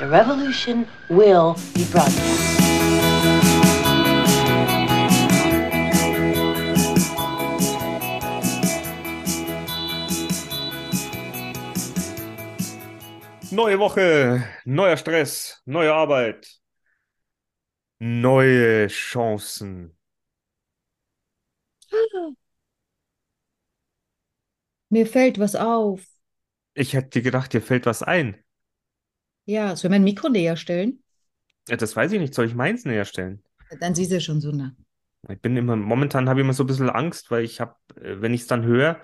The revolution will be broadcast. Neue Woche, neuer Stress, neue Arbeit, neue Chancen. Mir fällt was auf. Ich hätte gedacht, dir fällt was ein. Ja, soll ich mein Mikro näher stellen? Ja, Das weiß ich nicht. Soll ich meins näher stellen? Dann siehst du schon so nah. Ich bin immer, momentan habe ich immer so ein bisschen Angst, weil ich habe, äh, wenn ich es dann höre,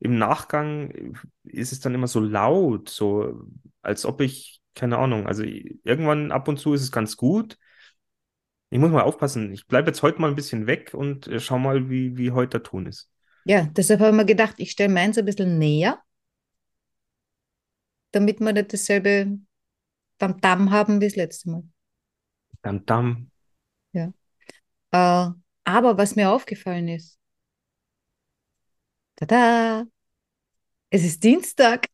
im Nachgang äh, ist es dann immer so laut, so als ob ich, keine Ahnung, also irgendwann ab und zu ist es ganz gut. Ich muss mal aufpassen. Ich bleibe jetzt heute mal ein bisschen weg und äh, schau mal, wie, wie heute der Ton ist. Ja, deshalb habe ich mir gedacht, ich stelle meins ein bisschen näher, damit wir nicht dasselbe Tamtam haben wie das letzte Mal. Dam. Ja. Äh, aber was mir aufgefallen ist, tada, es ist Dienstag.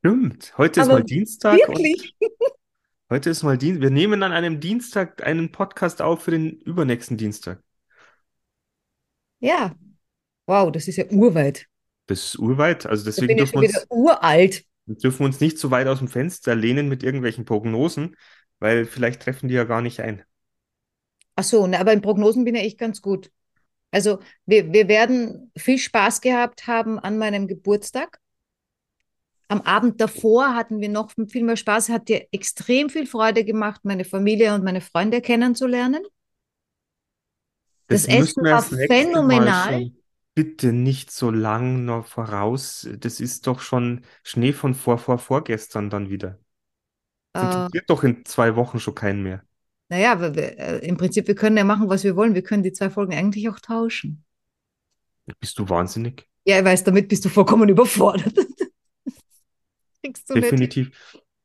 Stimmt. Heute ist Aber mal Dienstag Wirklich? heute ist mal Dienstag. Wir nehmen an einem Dienstag einen Podcast auf für den übernächsten Dienstag. Ja. Wow, das ist ja urweit. Das ist urweit. Also Da deswegen bin ich schon wieder uralt. Dürfen wir uns nicht so weit aus dem Fenster lehnen mit irgendwelchen Prognosen, weil vielleicht treffen die ja gar nicht ein. Ach so, ne, aber in Prognosen bin ich echt ganz gut. Also wir, wir werden viel Spaß gehabt haben an meinem Geburtstag. Am Abend davor hatten wir noch viel mehr Spaß. Hat dir extrem viel Freude gemacht, meine Familie und meine Freunde kennenzulernen. Das Das Essen war phänomenal. Bitte nicht so lang noch voraus. Das ist doch schon Schnee von vor, vor, vorgestern dann wieder. Das Äh, interessiert doch in zwei Wochen schon keinen mehr. naja, wir, wir, äh, im Prinzip, wir können ja machen, was wir wollen. Wir können die zwei Folgen eigentlich auch tauschen. Bist du wahnsinnig? Ja, ich weiß, damit bist du vollkommen überfordert. Du nicht. Definitiv.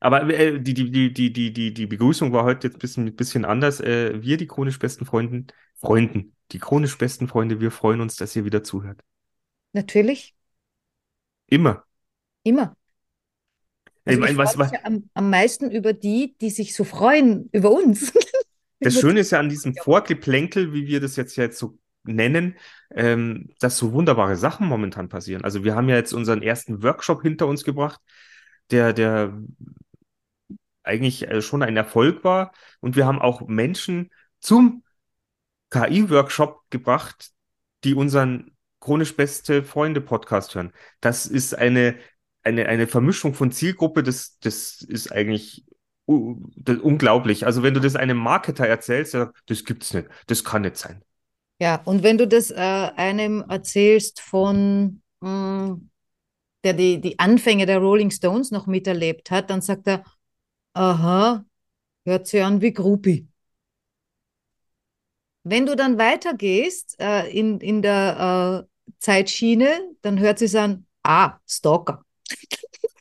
Aber äh, die, die, die, die, die, die, die Begrüßung war heute jetzt ein bisschen, bisschen anders. Äh, wir, die chronisch besten Freunden, Freunden, die chronisch besten Freunde, wir freuen uns, dass ihr wieder zuhört. Natürlich, Immer. immer. Ich Also ich meine, was, was, ja am, am meisten über die, die sich so freuen über uns. das Schöne ist ja an diesem Vorgeplänkel, wie wir das jetzt, jetzt so nennen, ähm, dass so wunderbare Sachen momentan passieren. Also wir haben ja jetzt unseren ersten Workshop hinter uns gebracht, der, der eigentlich äh, schon ein Erfolg war. Und wir haben auch Menschen zum KI-Workshop gebracht, die unseren chronisch beste Freunde Podcast hören. Das ist eine, eine, eine Vermischung von Zielgruppe, das, das ist eigentlich das, unglaublich. Also wenn du das einem Marketer erzählst, der sagt, das gibt's nicht, das kann nicht sein. Ja, und wenn du das äh, einem erzählst von, mh, der die, die Anfänge der Rolling Stones noch miterlebt hat, dann sagt er, aha, hört sich an wie Groupie. Wenn du dann weitergehst äh, in, in der äh, Zeitschiene, dann hört sich an, ah, Stalker.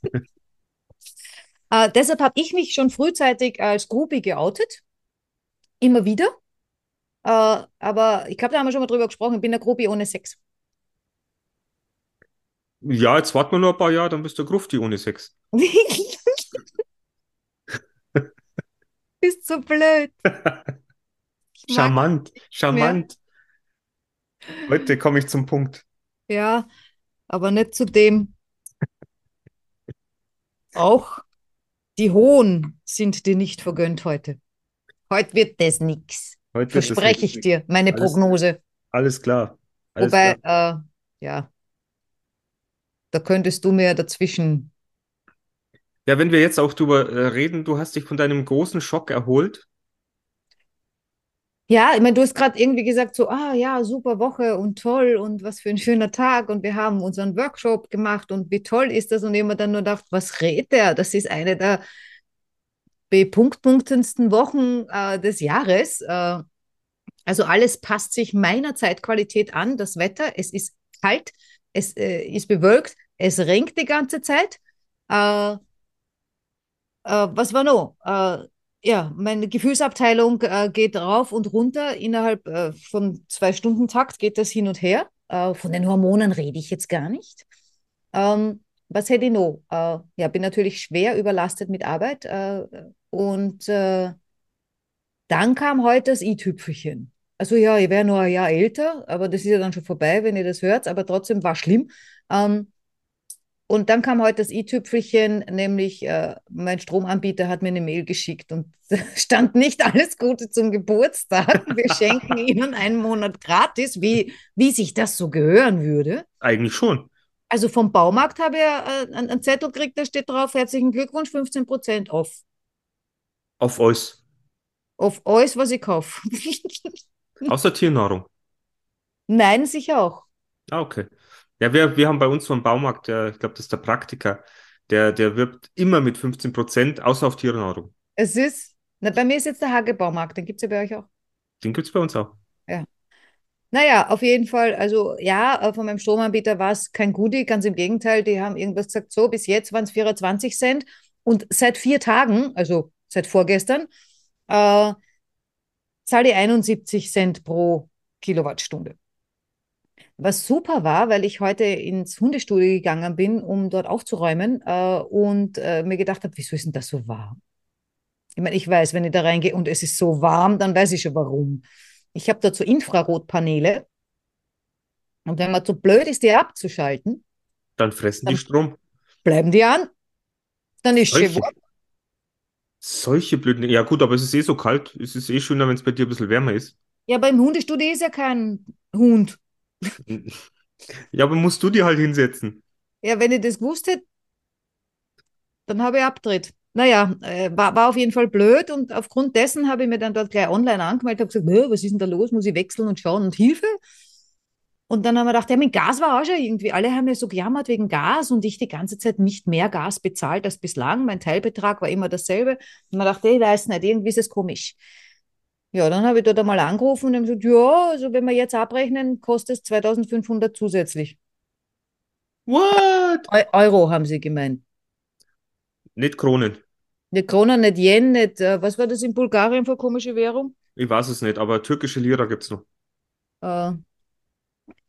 äh, deshalb habe ich mich schon frühzeitig als Groupie geoutet, immer wieder. Äh, aber ich glaube, da haben wir schon mal drüber gesprochen, ich bin eine Groupie ohne Sex. Ja, jetzt warten wir nur ein paar Jahre, dann bist du Grufti ohne Sex. Bist so blöd. Charmant, charmant. Heute komme ich zum Punkt. ja, aber nicht zu dem. Auch die Hohen sind dir nicht vergönnt heute. Heute wird das nix. Heute wird das Verspreche ich dir, meine Alles- Prognose. Alles klar. Alles Wobei, klar. äh, ja, da könntest du mir dazwischen. Ja, wenn wir jetzt auch drüber äh, reden, du hast dich von deinem großen Schock erholt. Ja, ich meine, du hast gerade irgendwie gesagt, so, ah ja, super Woche und toll und was für ein schöner Tag und wir haben unseren Workshop gemacht und wie toll ist das? Und mir dann nur gedacht, was redet der? Das ist eine der bepunktpunktendsten Wochen äh, des Jahres. Äh, also alles passt sich meiner Zeitqualität an, das Wetter, es ist kalt, es äh, ist bewölkt, es regnet die ganze Zeit. Äh, äh, was war noch? Ja, meine Gefühlsabteilung äh, geht rauf und runter. Innerhalb äh, von zwei Stunden Takt geht das hin und her. Äh, von den Hormonen rede ich jetzt gar nicht. Ähm, was hätte ich noch? Äh, ja, bin natürlich schwer überlastet mit Arbeit. Äh, und äh, dann kam heute das i-Tüpfelchen. Also ja, ich wäre nur ein Jahr älter, aber das ist ja dann schon vorbei, wenn ihr das hört, aber trotzdem war schlimm. Ähm, und dann kam heute das i-Tüpfelchen, nämlich äh, mein Stromanbieter hat mir eine Mail geschickt und stand nicht alles Gute zum Geburtstag. Wir schenken Ihnen einen Monat gratis, wie, wie sich das so gehören würde. Eigentlich schon. Also vom Baumarkt habe ich äh, einen Zettel gekriegt, da steht drauf, herzlichen Glückwunsch, 15% off. Auf euch. Auf alles, was ich kaufe. Außer Tiernahrung. Nein, sicher auch. Ah, okay. Ja, wir, wir haben bei uns so einen Baumarkt, der, ich glaube, das ist der Praktiker, der, der wirbt immer mit 15 Prozent, außer auf Tiernahrung. Es ist, na, bei mir ist jetzt der Hage-Baumarkt, den gibt es ja bei euch auch. Den gibt es bei uns auch. Ja. Naja, auf jeden Fall, also ja, äh, von meinem Stromanbieter war es kein Goodie, ganz im Gegenteil, die haben irgendwas gesagt, so, bis jetzt waren es 24 Cent und seit vier Tagen, also seit vorgestern, äh, zahle ich 71 Cent pro Kilowattstunde. Was super war, weil ich heute ins Hundestudio gegangen bin, um dort aufzuräumen äh, und äh, mir gedacht habe, wieso ist denn das so warm? Ich meine, ich weiß, wenn ich da reingehe und es ist so warm, dann weiß ich schon warum. Ich habe dazu Infrarotpaneele und wenn man zu blöd ist, die abzuschalten, Dann fressen Dann- die Strom. bleiben die an. Dann ist Solche, schon warm. solche blöden. Ja, gut, aber es ist eh so kalt. Es ist eh schöner, wenn es bei dir ein bisschen wärmer ist. Ja, beim Hundestudio ist ja kein Hund. Ja, aber musst du dir halt hinsetzen. Ja, wenn ich das gewusst hätte, dann habe ich abgedreht. Naja, äh, war, war auf jeden Fall blöd und aufgrund dessen habe ich mir dann dort gleich online angemeldet, habe gesagt, "Nö, was ist denn da los? Muss ich wechseln und schauen und Hilfe? Und dann haben wir gedacht, ja, mit Gas war auch schon irgendwie. Alle haben ja so gejammert wegen Gas und ich die ganze Zeit nicht mehr Gas bezahlt als bislang. Mein Teilbetrag war immer dasselbe. Und man dachte, ich weiß nicht, irgendwie ist es komisch. Ja, dann habe ich dort einmal angerufen und haben gesagt, ja, also wenn wir jetzt abrechnen, kostet es 2500 zusätzlich. What? Eu Euro haben sie gemeint. Nicht Kronen. Nicht Kronen, nicht Yen, nicht, äh, was war das in Bulgarien für komische Währung? Ich weiß es nicht, aber türkische Lira gibt es noch. Äh,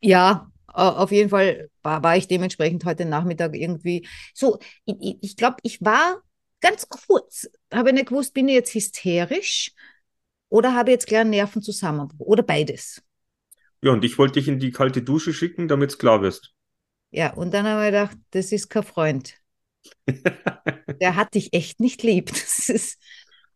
ja, äh, auf jeden Fall war, war ich dementsprechend heute Nachmittag irgendwie so, ich, ich, ich glaube, ich war ganz kurz, habe nicht gewusst, bin ich jetzt hysterisch oder habe ich jetzt gleich einen Nervenzusammenbruch oder beides. Ja, und ich wollte dich in die kalte Dusche schicken, damit es klar wirst. Ja, und dann habe ich gedacht, das ist kein Freund. Der hat dich echt nicht lieb. Das ist,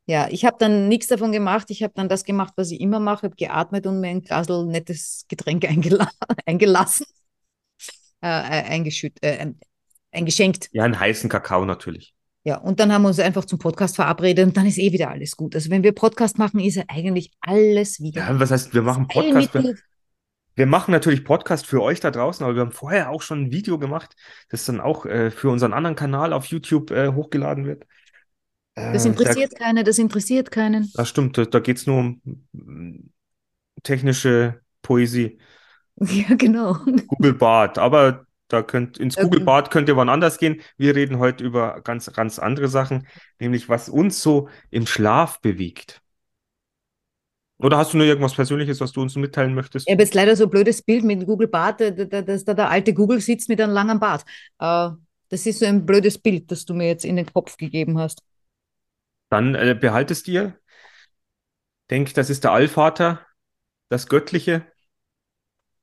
ja, ich habe dann nichts davon gemacht. Ich habe dann das gemacht, was ich immer mache, habe geatmet und mir ein Glasl nettes Getränk eingela eingelassen, äh, äh, eingeschütt, äh, eingeschenkt. Ja, einen heißen Kakao natürlich. Ja, und dann haben wir uns einfach zum Podcast verabredet und dann ist eh wieder alles gut. Also wenn wir Podcast machen, ist ja eigentlich alles wieder Ja, was heißt, wir machen Podcast. Wir, wir machen natürlich Podcast für euch da draußen, aber wir haben vorher auch schon ein Video gemacht, das dann auch äh, für unseren anderen Kanal auf YouTube äh, hochgeladen wird. Das Äh, interessiert keinen, das interessiert keinen. Da, das stimmt, da, da geht es nur um mm, technische Poesie. Ja, genau. Google Bart, aber da könnt ins Ja, Google gut. Bad könnt ihr wann anders gehen. Wir reden heute über ganz, ganz andere Sachen, nämlich was uns so im Schlaf bewegt. Oder hast du nur irgendwas Persönliches, was du uns mitteilen möchtest? Ich habe jetzt leider so ein blödes Bild mit Google Bart, da- da- dass da der alte Google sitzt mit einem langen Bart. Äh, das ist so ein blödes Bild, das du mir jetzt in den Kopf gegeben hast. Dann äh, behalt es dir. Denk, das ist der Allvater, das Göttliche.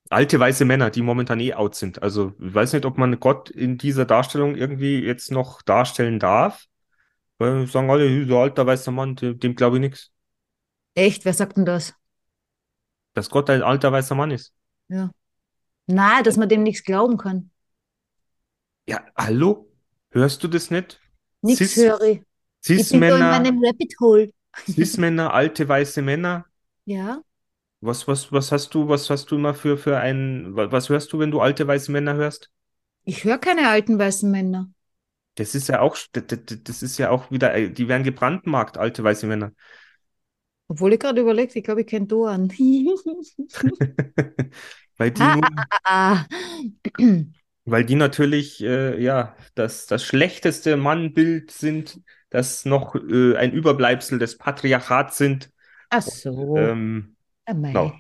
Alte weiße Männer, die momentan eh out sind. Also ich weiß nicht, ob man Gott in dieser Darstellung irgendwie jetzt noch darstellen darf. Weil sagen alle, so alter weißer Mann, dem, dem glaube ich nichts. Echt, wer sagt denn das? Dass Gott ein alter weißer Mann ist. Ja. Na, dass man dem nichts glauben kann. Ja, hallo? Hörst du das nicht? Nichts Cis- höre ich. Ich bin da in meinem Rabbit Hole. Cis-Männer, alte weiße Männer. Ja. Was, was, was hast du, was hast du immer für, für ein, wa- was hörst du, wenn du alte weiße Männer hörst? Ich höre keine alten weißen Männer. Das ist ja auch, das, ist ja auch wieder, äh, die werden gebrandmarkt, alte weiße Männer. Obwohl ich gerade überlegt, ich glaube, ich kenne Doan. Weil die, Ah, nun, ah, weil die natürlich, äh, ja, das, das schlechteste Mannbild sind, das noch äh, ein Überbleibsel des Patriarchats sind. Ach so. Ähm, Ah. Genau.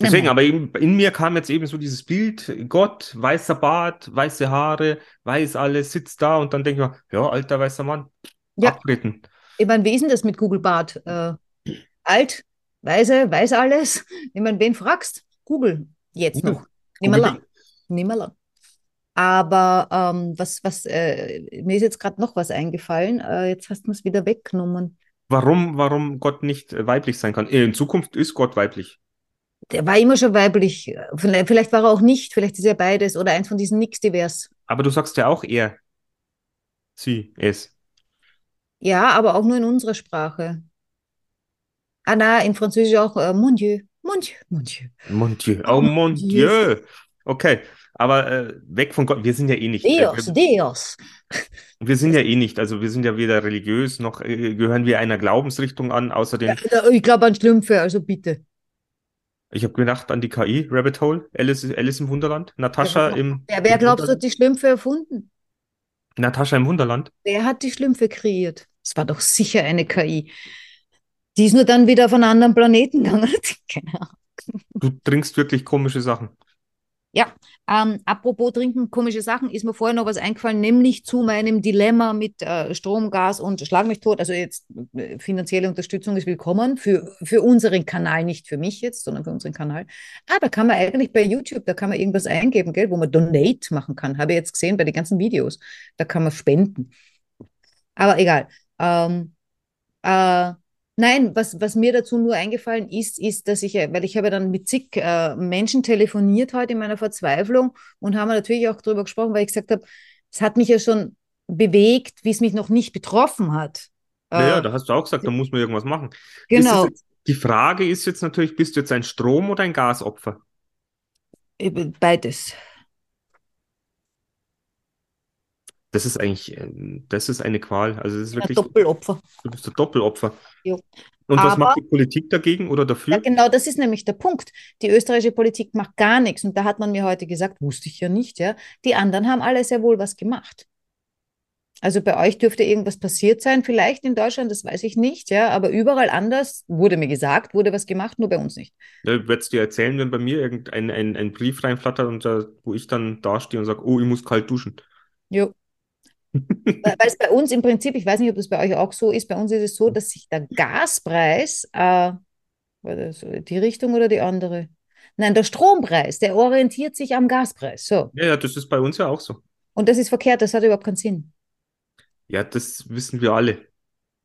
Deswegen, aber in, in mir kam jetzt eben so dieses Bild, Gott, weißer Bart, weiße Haare, weiß alles, sitzt da und dann denke ich mir, ja, alter weißer Mann, Ja. abtreten. Ich meine, wie ist denn das mit Google Bart? Äh, alt, weise, weiß alles. Ich meine, wen fragst? Google. Jetzt Google. noch. Google. lang. Nicht mehr lang. Aber ähm, was, was, äh, mir ist jetzt gerade noch was eingefallen. Äh, jetzt hast du es wieder weggenommen. Warum, warum Gott nicht äh, weiblich sein kann? In Zukunft ist Gott weiblich. Der war immer schon weiblich. Vielleicht, war er auch nicht. Vielleicht ist er beides oder eins von diesen nix divers. Aber du sagst ja auch er, sie, es. Ja, aber auch nur in unserer Sprache. Ah, na, in Französisch auch äh, mon Dieu. Mon Dieu, mon Dieu. Mon Dieu, Oh, mon Dieu. Okay, aber äh, weg von Gott, wir sind ja eh nicht. Äh, Dios, wir, sind ja eh nicht, also wir sind ja weder religiös noch äh, gehören wir einer Glaubensrichtung an. Außerdem, Ja, ich glaube an Schlümpfe, also bitte. ich habe gedacht an die KI, Rabbit Hole, Alice, Alice im Wunderland, Natascha Ja, im, Wer, wer im glaubst du, hat die Schlümpfe erfunden? Natascha im Wunderland. Wer hat die Schlümpfe kreiert? Es war doch sicher eine KI. Die ist nur dann wieder auf einen anderen Planeten gegangen. Keine Ahnung. Du trinkst wirklich komische Sachen. Ähm, apropos trinken, komische Sachen, ist mir vorher noch was eingefallen, nämlich zu meinem Dilemma mit äh, Strom, Gas und Schlag mich tot. Also jetzt äh, finanzielle Unterstützung ist willkommen für, für unseren Kanal, nicht für mich jetzt, sondern für unseren Kanal. Ah, da kann man eigentlich bei YouTube, da kann man irgendwas eingeben, gell, wo man Donate machen kann. Habe ich jetzt gesehen bei den ganzen Videos. Da kann man spenden. Aber egal. Ähm, äh, nein, was, was mir dazu nur eingefallen ist, ist, dass ich, äh, weil ich habe dann mit zig äh, Menschen telefoniert heute in meiner Verzweiflung und haben natürlich auch darüber gesprochen, weil ich gesagt habe, es hat mich ja schon bewegt, wie es mich noch nicht betroffen hat. Naja, Äh, da hast du auch gesagt, da muss man irgendwas machen. Genau, jetzt, die Frage ist jetzt natürlich, bist du jetzt ein Strom- oder ein Gasopfer? Eben beides. Das ist eigentlich, ähm, das ist eine Qual. Also das ist Ja, wirklich, Doppelopfer. du bist ein Doppelopfer. Jo. Und was Aber- macht die Politik dagegen oder Ja, dafür? genau, das ist nämlich der Punkt. Die österreichische Politik macht gar nichts. Und da hat man mir heute gesagt, wusste ich ja nicht, ja. Die anderen haben alle sehr wohl was gemacht. Also bei euch dürfte irgendwas passiert sein, vielleicht in Deutschland, das weiß ich nicht, ja. Aber überall anders wurde mir gesagt, wurde was gemacht, nur bei uns nicht. Ja, es dir erzählen, wenn bei mir irgendein ein, ein Brief reinflattert und da, wo ich dann dastehe und sage, oh, ich muss kalt duschen. Jo. Weil es bei uns im Prinzip, ich weiß nicht, ob das bei euch auch so ist, bei uns ist es so, dass sich der Gaspreis, äh, war das die Richtung oder die andere? Nein, der Strompreis, der orientiert sich am Gaspreis. So. Ja, ja, das ist bei uns ja auch so. Und das ist verkehrt, das hat überhaupt keinen Sinn. Ja, das wissen wir alle.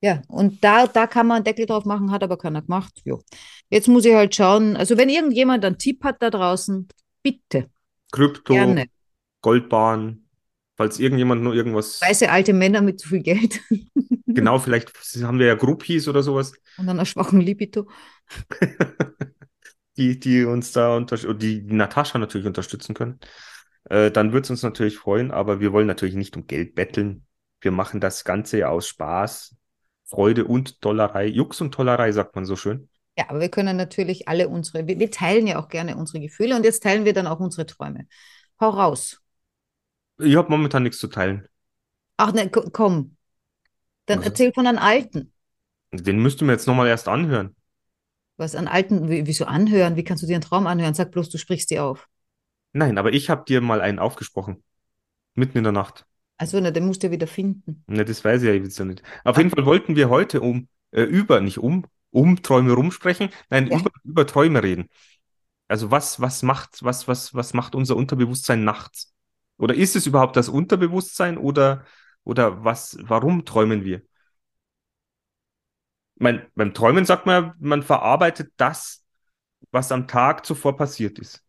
Ja, und da, da kann man einen Deckel drauf machen, hat aber keiner gemacht. Jo. Jetzt muss ich halt schauen, also wenn irgendjemand einen Tipp hat da draußen, bitte, Krypto, gerne. Goldbahn, falls irgendjemand nur irgendwas, Weiße alte Männer mit zu viel Geld genau, vielleicht haben wir ja Groupies oder sowas, und einer schwachen Libido. die, die uns da unterstützen, die, die Natascha natürlich unterstützen können. Äh, dann würde es uns natürlich freuen, aber wir wollen natürlich nicht um Geld betteln. Wir machen das Ganze aus Spaß, Freude und Tollerei. Jux und Tollerei, sagt man so schön. Ja, aber wir können natürlich alle unsere, wir, wir teilen ja auch gerne unsere Gefühle und jetzt teilen wir dann auch unsere Träume. Hau raus. Ich habe momentan nichts zu teilen. Ach ne, ko- komm. Dann Was erzähl von einem Alten. Den müssten wir jetzt nochmal erst anhören. Was an Alten, wie- wieso anhören? Wie kannst du dir einen Traum anhören? Sag bloß, du sprichst die auf. Nein, aber ich habe dir mal einen aufgesprochen. Mitten in der Nacht. Also, ne, den musst du ja wieder finden. Ne, das weiß ich ja jetzt ja nicht. Auf jeden Fall wollten wir heute um, äh, über, nicht um, um Träume rumsprechen, nein, Ja. über, über Träume reden. Also was, was macht, was, was, was macht unser Unterbewusstsein nachts? Oder ist es überhaupt das Unterbewusstsein oder, oder was, warum träumen wir? Mein, beim Träumen sagt man, ja, man verarbeitet das, was am Tag zuvor passiert ist.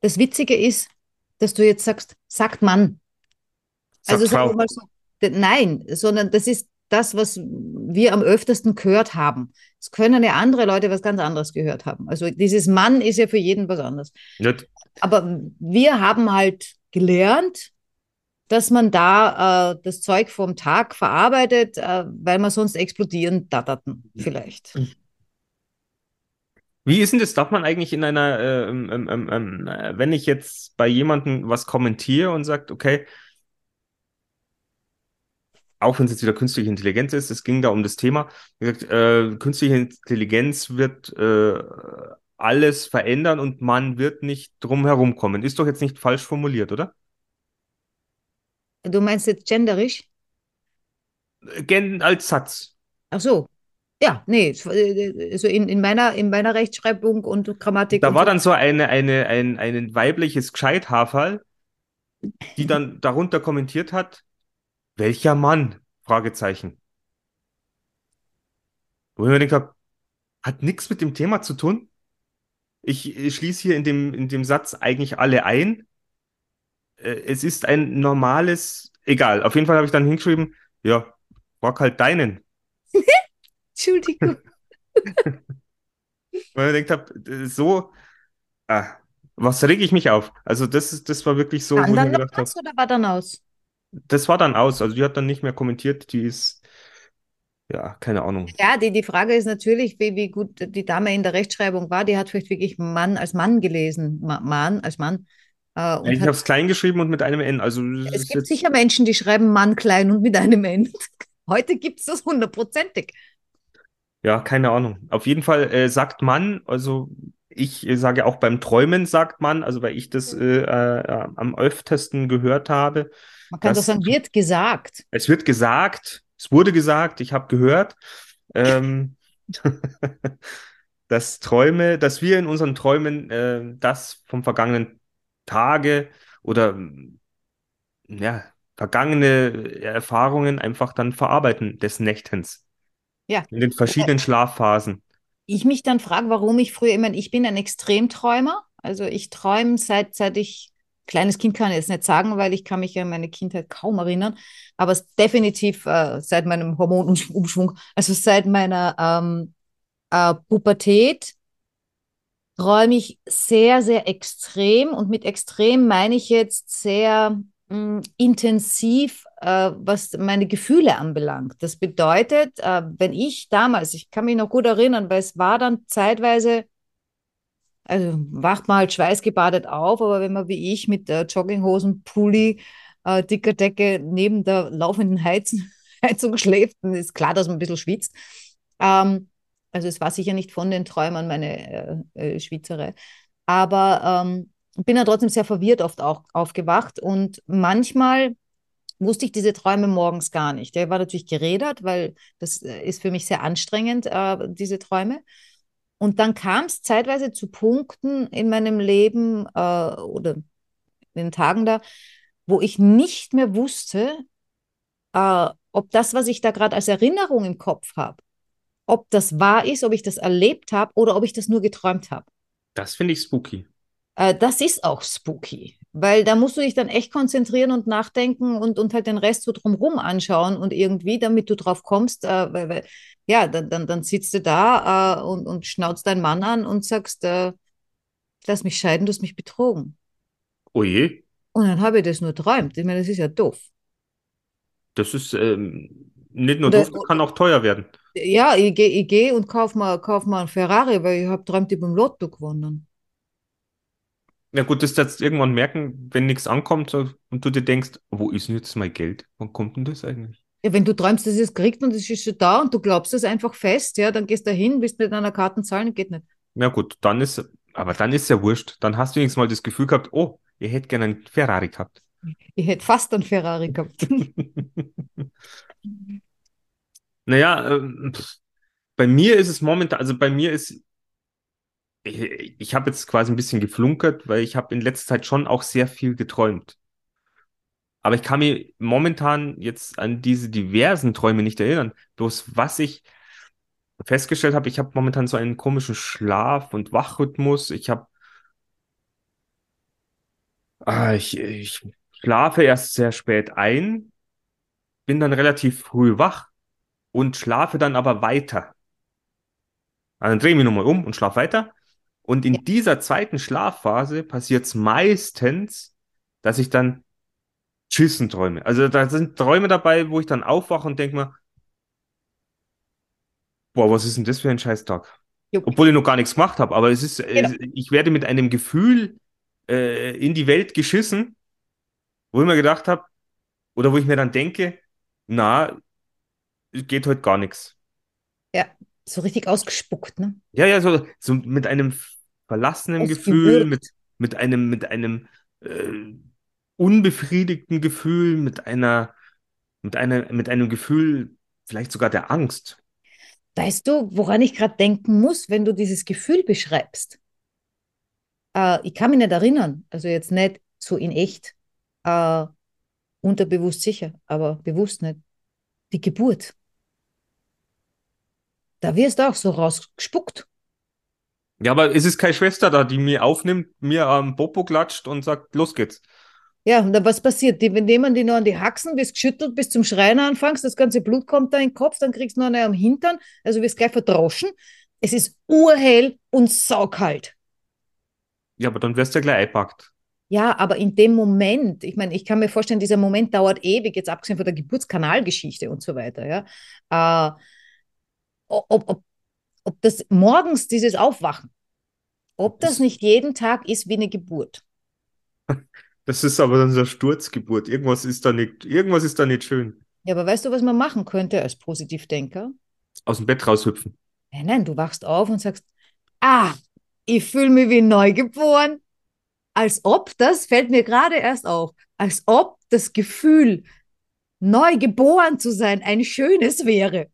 Das Witzige ist, dass du jetzt sagst, sagt man. Sagt Also sagen wir mal so, nein, sondern das ist das, was wir am öftesten gehört haben. Es können ja andere Leute was ganz anderes gehört haben. Also dieses Mann ist ja für jeden was anderes. Ja, Aber wir haben halt gelernt, dass man da äh, das Zeug vom Tag verarbeitet, äh, weil wir sonst explodieren datterten vielleicht. Wie ist denn das? Darf man eigentlich in einer, äh, ähm, ähm, ähm, ähm, äh, wenn ich jetzt bei jemandem was kommentiere und sagt, okay, auch wenn es jetzt wieder künstliche Intelligenz ist, es ging da um das Thema, gesagt, äh, künstliche Intelligenz wird äh, alles verändern und man wird nicht drum herum kommen. Ist doch jetzt nicht falsch formuliert, oder? Du meinst jetzt genderisch? Gen als Satz. Ach so. Ja, nee, also in, in, meiner, in meiner Rechtschreibung und Grammatik. Da und war so. dann so eine, eine, ein, ein weibliches Gescheithaferl, die dann darunter kommentiert hat, welcher Mann? Fragezeichen. Wo ich mir gedacht habe, hat nichts mit dem Thema zu tun. Ich, ich schließe hier in dem, in dem Satz eigentlich alle ein. Äh, Es ist ein normales, egal, auf jeden Fall habe ich dann hingeschrieben, ja, frag halt deinen. Entschuldigung. Weil ich gedacht habe, so, ah, was reg ich mich auf? Also das ist, das war wirklich so, wo Kann ich mir gedacht was oder war dann aus? das war dann aus. Also die hat dann nicht mehr kommentiert, die ist, ja, keine Ahnung. Ja, die, die Frage ist natürlich, wie, wie gut die Dame in der Rechtschreibung war. Die hat vielleicht wirklich Mann als Mann gelesen. Ma Mann als Mann. Äh, Ich habe es klein geschrieben und mit einem N. Also es gibt sicher Menschen, die schreiben Mann klein und mit einem N. Heute gibt es das hundertprozentig. ja, keine Ahnung. Auf jeden Fall äh, sagt man, also ich äh, sage auch beim Träumen sagt man, also weil ich das äh, äh, am öftesten gehört habe. Man kann Das- doch sagen, wird gesagt. Es wird gesagt, es wurde gesagt, ich habe gehört, ähm, dass Träume, dass wir in unseren Träumen äh, das vom vergangenen Tage oder ja, vergangene Erfahrungen einfach dann verarbeiten des Nächtens. Ja. In den verschiedenen Schlafphasen. Ich mich dann frage, warum ich früher, meine, ich bin ein Extremträumer. Also ich träume seit, seit ich, kleines Kind kann ich jetzt nicht sagen, weil ich kann mich an meine Kindheit kaum erinnern, aber es definitiv äh, seit meinem Hormonumschwung, also seit meiner ähm, äh, Pubertät, träume ich sehr, sehr extrem. Und mit extrem meine ich jetzt sehr mh, intensiv, äh, was meine Gefühle anbelangt. Das bedeutet, äh, wenn ich damals, ich kann mich noch gut erinnern, weil es war dann zeitweise, also wacht man halt schweißgebadet auf, aber wenn man wie ich mit äh, Jogginghosen, Pulli, äh, dicker Decke neben der laufenden Heizen, Heizung schläft, dann ist klar, dass man ein bisschen schwitzt. Ähm, also es war sicher nicht von den Träumern meine äh, äh, Schwitzerei. Aber ähm, bin dann trotzdem sehr verwirrt oft auch aufgewacht und manchmal wusste ich diese Träume morgens gar nicht. Der war natürlich gerädert, weil das äh, ist für mich sehr anstrengend, äh, diese Träume. Und dann kam es zeitweise zu Punkten in meinem Leben äh, oder in den Tagen da, wo ich nicht mehr wusste, äh, ob das, was ich da gerade als Erinnerung im Kopf habe, ob das wahr ist, ob ich das erlebt habe oder ob ich das nur geträumt habe. Das finde ich spooky. Äh, das ist auch spooky, weil da musst du dich dann echt konzentrieren und nachdenken und, und halt den Rest so drumherum anschauen und irgendwie, damit du drauf kommst, äh, weil, weil, ja, dann, dann, dann sitzt du da äh, und, und schnauzt deinen Mann an und sagst, äh, lass mich scheiden, du hast mich betrogen. Oh je, Und dann habe ich das nur träumt. Ich meine, das ist ja doof. das ist ähm, nicht nur Oder- doof, das kann auch teuer werden. Ja, ich gehe ich geh und kauf mal, kauf mal einen Ferrari, weil ich habe träumt, ich beim Lotto gewonnen. Ja gut, das jetzt irgendwann merken, wenn nichts ankommt und du dir denkst, wo ist denn jetzt mein Geld? Wann kommt denn das eigentlich? Ja, wenn du träumst, dass es kriegt und es ist schon da und du glaubst es einfach fest, ja, dann gehst du hin, bist mit einer Karte zahlen, geht nicht. Ja gut, dann ist, aber dann ist ja wurscht. Dann hast du wenigstens mal das Gefühl gehabt, oh, ihr hättet gerne einen Ferrari gehabt. Ich hätte fast einen Ferrari gehabt. Naja, pff, bei mir ist es momentan, also bei mir ist, ich, ich habe jetzt quasi ein bisschen geflunkert, weil ich habe in letzter Zeit schon auch sehr viel geträumt. Aber ich kann mir momentan jetzt an diese diversen Träume nicht erinnern. Bloß was ich festgestellt habe, ich habe momentan so einen komischen Schlaf- und Wachrhythmus. Ich habe, ah, ich, ich schlafe erst sehr spät ein, bin dann relativ früh wach und schlafe dann aber weiter. Also dann drehe ich mich nochmal um und schlafe weiter. Und in dieser zweiten Schlafphase passiert es meistens, dass ich dann Schissen träume. Also da sind Träume dabei, wo ich dann aufwache und denke mir, boah, was ist denn das für ein Scheißtag? Jo. Obwohl ich noch gar nichts gemacht habe, aber es ist, Genau. es, ich werde mit einem Gefühl äh, in die Welt geschissen, wo ich mir gedacht habe, oder wo ich mir dann denke, na, geht heute gar nichts. Ja, so richtig ausgespuckt, ne? Ja, ja, so, so mit einem verlassenem Aus Gefühl, mit, mit einem, mit einem äh, unbefriedigten Gefühl, mit einer, mit einer, mit einem Gefühl, vielleicht sogar der Angst. Weißt du, woran ich gerade denken muss, wenn du dieses Gefühl beschreibst? Äh, ich kann mich nicht erinnern, also jetzt nicht so in echt, äh, unterbewusst sicher, aber bewusst nicht. Die Geburt. Da wirst du auch so rausgespuckt. Ja, aber es ist keine Schwester da, die mir aufnimmt, mir am Popo klatscht und sagt, los geht's. Ja, und dann was passiert? Die wir nehmen die noch an die Haxen, wirst geschüttelt bis zum Schreien anfängst, das ganze Blut kommt da in den Kopf, dann kriegst du noch eine am Hintern, also wirst gleich verdroschen. Es ist urhell und saukalt. Ja, aber dann wirst du ja gleich eingepackt. Ja, aber in dem Moment, ich meine, ich kann mir vorstellen, dieser Moment dauert ewig, jetzt abgesehen von der Geburtskanalgeschichte und so weiter, ja. Äh, ob, ob, ob das morgens dieses Aufwachen, ob das nicht jeden Tag ist wie eine Geburt. Das ist aber dann so eine Sturzgeburt. Irgendwas ist da nicht, irgendwas ist da nicht schön. Ja, aber weißt du, was man machen könnte als Positivdenker? Aus dem Bett raushüpfen. Nein, nein, du wachst auf und sagst, ah, ich fühle mich wie neugeboren. Als ob, das fällt mir gerade erst auf, als ob das Gefühl, neu geboren zu sein, ein schönes wäre.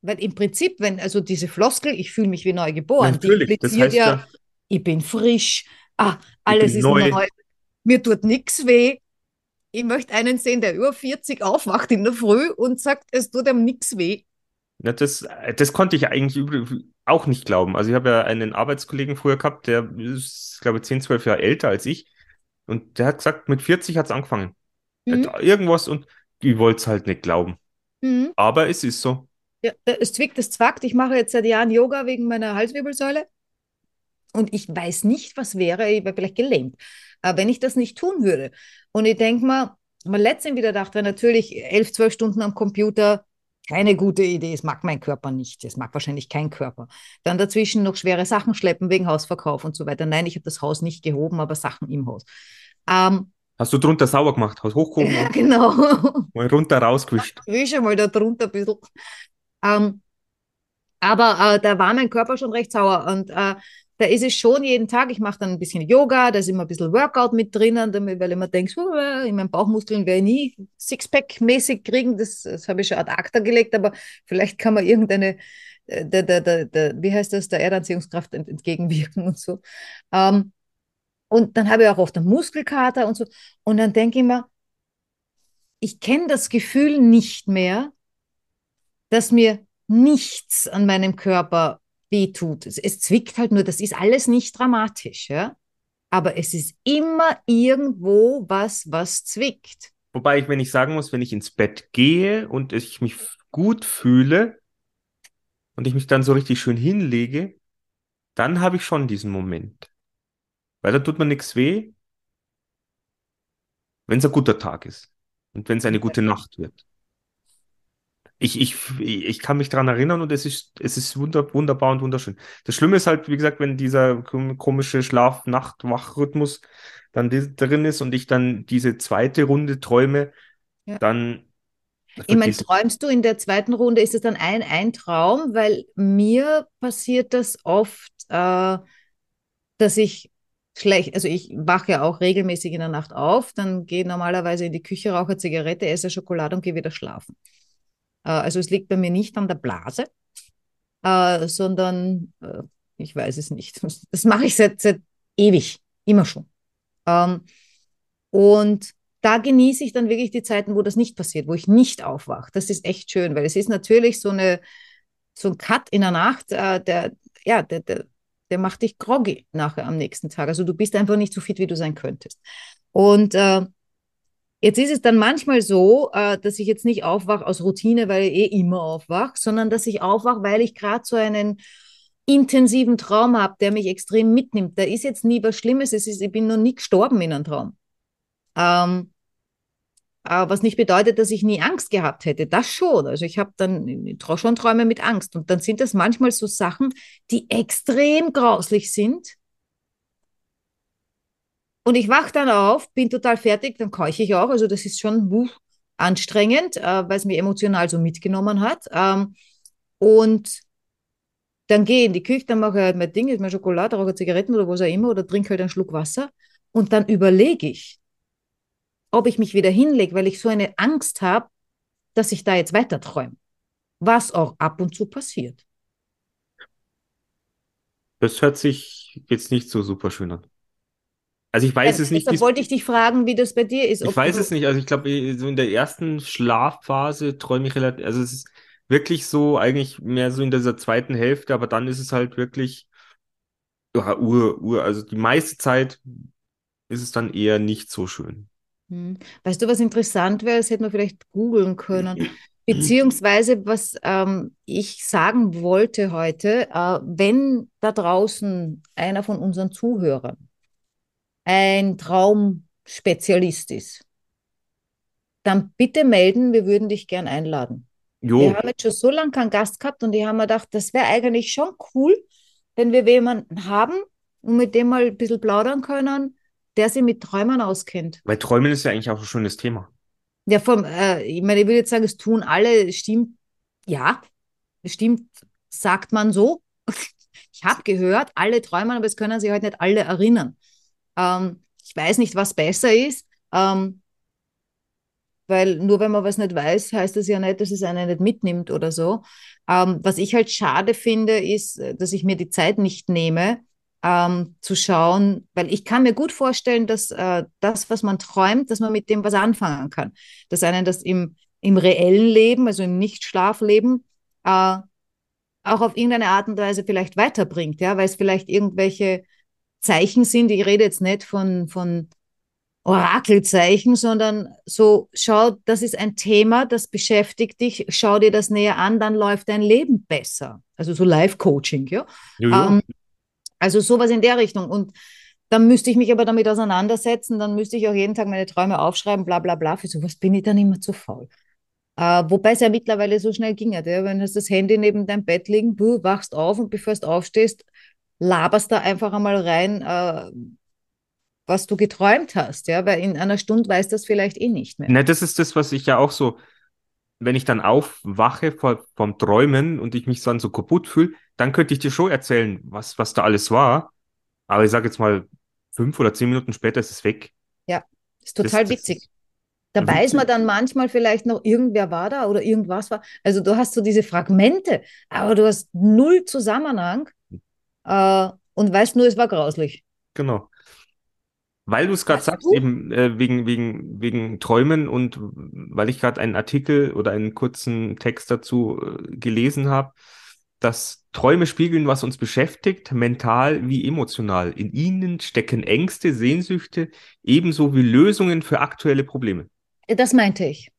Weil im Prinzip, wenn also diese Floskel, ich fühle mich wie neu geboren, Natürlich, die das impliziert heißt ja, ja- ich bin frisch, ah, alles ist neu. neu, mir tut nichts weh. Ich möchte einen sehen, der über 40 aufwacht in der Früh und sagt, es tut ihm nichts weh. Ja, das, das konnte ich eigentlich auch nicht glauben. Also ich habe ja einen Arbeitskollegen früher gehabt, der ist, glaube ich, 10, 12 Jahre älter als ich. Und der hat gesagt, mit 40 hat es angefangen. Mhm. Hat Irgendwas und ich wollte es halt nicht glauben. Mhm. Aber es ist so. Ja, es zwickt, es zwackt. Ich mache jetzt seit Jahren Yoga wegen meiner Halswirbelsäule. Und ich weiß nicht, was wäre, ich wäre vielleicht gelähmt, äh, wenn ich das nicht tun würde. Und ich denke mal, mal letztens wieder dachte, natürlich elf, zwölf Stunden am Computer, keine gute Idee. Es mag mein Körper nicht. Es mag wahrscheinlich kein Körper. Dann dazwischen noch schwere Sachen schleppen wegen Hausverkauf und so weiter. Nein, ich habe das Haus nicht gehoben, aber Sachen im Haus. Ähm, Hast du drunter sauber gemacht, hast hochgehoben ja, genau. mal runter rausgewischt. wische mal da drunter ein bisschen. Ähm, aber äh, da war mein Körper schon recht sauer und äh, da ist es schon jeden Tag, ich mache dann ein bisschen Yoga, da ist immer ein bisschen Workout mit drinnen, damit, weil ich mir denke, so, äh, in meinen Bauchmuskeln werde ich nie Sixpack-mäßig kriegen, das, das habe ich schon ad acta gelegt, aber vielleicht kann man irgendeine, äh, der, der, der, der, wie heißt das, der Erdanziehungskraft ent, entgegenwirken und so. Ähm, und dann habe ich auch oft einen Muskelkater und so. Und dann denke ich mir, ich kenne das Gefühl nicht mehr, dass mir nichts an meinem Körper wehtut. Es, es zwickt halt nur, das ist alles nicht dramatisch, ja. Aber es ist immer irgendwo was, was zwickt. Wobei ich, wenn ich sagen muss, wenn ich ins Bett gehe und ich mich gut fühle und ich mich dann so richtig schön hinlege, dann habe ich schon diesen Moment. Weil da tut mir nichts weh, wenn es ein guter Tag ist und wenn es eine gute Nacht wird. Ich, ich, ich kann mich dran erinnern und es ist, es ist wunder, wunderbar und wunderschön. Das Schlimme ist halt, wie gesagt, wenn dieser kom- komische Schlaf-Nacht-Wach-Rhythmus dann drin ist und ich dann diese zweite Runde träume, Ja. dann Ich meine, träumst du in der zweiten Runde, ist es dann ein, ein Traum? Weil mir passiert das oft, äh, dass ich schlecht, also ich wache ja auch regelmäßig in der Nacht auf, dann gehe normalerweise in die Küche, rauche Zigarette, esse Schokolade und gehe wieder schlafen. Äh, also es liegt bei mir nicht an der Blase, äh, sondern äh, ich weiß es nicht. Das mache ich seit, seit ewig, immer schon. Ähm, und da genieße ich dann wirklich die Zeiten, wo das nicht passiert, wo ich nicht aufwache. Das ist echt schön, weil es ist natürlich so eine, so ein Cut in der Nacht, der, ja, der, der, der macht dich groggy nachher am nächsten Tag. Also du bist einfach nicht so fit, wie du sein könntest. Und äh, jetzt ist es dann manchmal so, äh, dass ich jetzt nicht aufwache aus Routine, weil ich eh immer aufwache, sondern dass ich aufwache, weil ich gerade so einen intensiven Traum habe, der mich extrem mitnimmt. Da ist jetzt nie was Schlimmes, es ist, ich bin noch nie gestorben in einem Traum. Ähm, äh, was nicht bedeutet, dass ich nie Angst gehabt hätte. Das schon. Also ich habe dann schon Träume mit Angst. Und dann sind das manchmal so Sachen, die extrem grauslich sind. Und ich wache dann auf, bin total fertig, dann keuche ich auch. Also das ist schon wuh, anstrengend, äh, weil es mich emotional so mitgenommen hat. Ähm, und dann gehe ich in die Küche, dann mache ich halt mein Ding, ist mir Schokolade, rauche Zigaretten oder was auch immer oder trinke halt einen Schluck Wasser und dann überlege ich, ob ich mich wieder hinlege, weil ich so eine Angst habe, dass ich da jetzt weiter träume. Was auch ab und zu passiert. Das hört sich jetzt nicht so super schön an. Also ich weiß Ja, es nicht. deshalb wollte ich dich fragen, wie das bei dir ist. Ich weiß es nicht. Also ich glaube, so in der ersten Schlafphase träume ich relativ, also es ist wirklich so, eigentlich mehr so in dieser zweiten Hälfte, aber dann ist es halt wirklich ja, Ur, Ur, also die meiste Zeit ist es dann eher nicht so schön. Hm. Weißt du, was interessant wäre? Das hätte man vielleicht googeln können. Beziehungsweise, was ähm, ich sagen wollte heute, äh, wenn da draußen einer von unseren Zuhörern ein Traumspezialist ist, dann bitte melden, wir würden dich gern einladen. Wir Jo, haben jetzt schon so lange keinen Gast gehabt und ich habe mir gedacht, das wäre eigentlich schon cool, wenn wir jemanden haben und mit dem mal ein bisschen plaudern können, der sich mit Träumen auskennt. weil Träumen ist ja eigentlich auch ein schönes Thema. Ja, vom, äh, ich meine, ich will jetzt sagen, es tun alle, stimmt, ja, es stimmt, sagt man so. Ich habe gehört, alle träumen, aber es können sich halt nicht alle erinnern. Ähm, ich weiß nicht, was besser ist, ähm, weil nur wenn man was nicht weiß, heißt das ja nicht, dass es einen nicht mitnimmt oder so. Ähm, was ich halt schade finde, ist, äh, dass ich mir die Zeit nicht nehme, ähm, zu schauen, weil ich kann mir gut vorstellen, dass äh, das, was man träumt, dass man mit dem was anfangen kann. Dass einen das im, im reellen Leben, also im Nicht-Schlafleben, äh, auch auf irgendeine Art und Weise vielleicht weiterbringt, ja, weil es vielleicht irgendwelche Zeichen sind. Ich rede jetzt nicht von, von Orakelzeichen, sondern so, schau, das ist ein Thema, das beschäftigt dich, schau dir das näher an, dann läuft dein Leben besser. Also so Life-Coaching, ja. Ähm, also sowas in der Richtung. Und dann müsste ich mich aber damit auseinandersetzen, dann müsste ich auch jeden Tag meine Träume aufschreiben, bla bla bla. Für sowas bin ich dann immer zu faul. Äh, wobei es ja mittlerweile so schnell ging. Ja, wenn hast das Handy neben deinem Bett liegen, du wachst auf und bevor du aufstehst, laberst da einfach einmal rein, äh, was du geträumt hast. Ja, weil in einer Stunde weiß das vielleicht eh nicht mehr. Ne, das ist das, was ich ja auch so, wenn ich dann aufwache vor, vom Träumen und ich mich dann so kaputt fühle, dann könnte ich dir schon erzählen, was, was da alles war. Aber ich sage jetzt mal, fünf oder zehn Minuten später ist es weg. Ist total Das- das witzig. ist- Da Ja, weiß man dann manchmal vielleicht noch, irgendwer war da oder irgendwas war. Also du hast so diese Fragmente, aber du hast null Zusammenhang äh, und weißt nur, es war grauslich. Genau. Weil du es gerade sagst, du? eben äh, wegen, wegen, wegen Träumen und weil ich gerade einen Artikel oder einen kurzen Text dazu äh, gelesen habe, dass Träume spiegeln, was uns beschäftigt, mental wie emotional. In ihnen stecken Ängste, Sehnsüchte, ebenso wie Lösungen für aktuelle Probleme. Das meinte ich.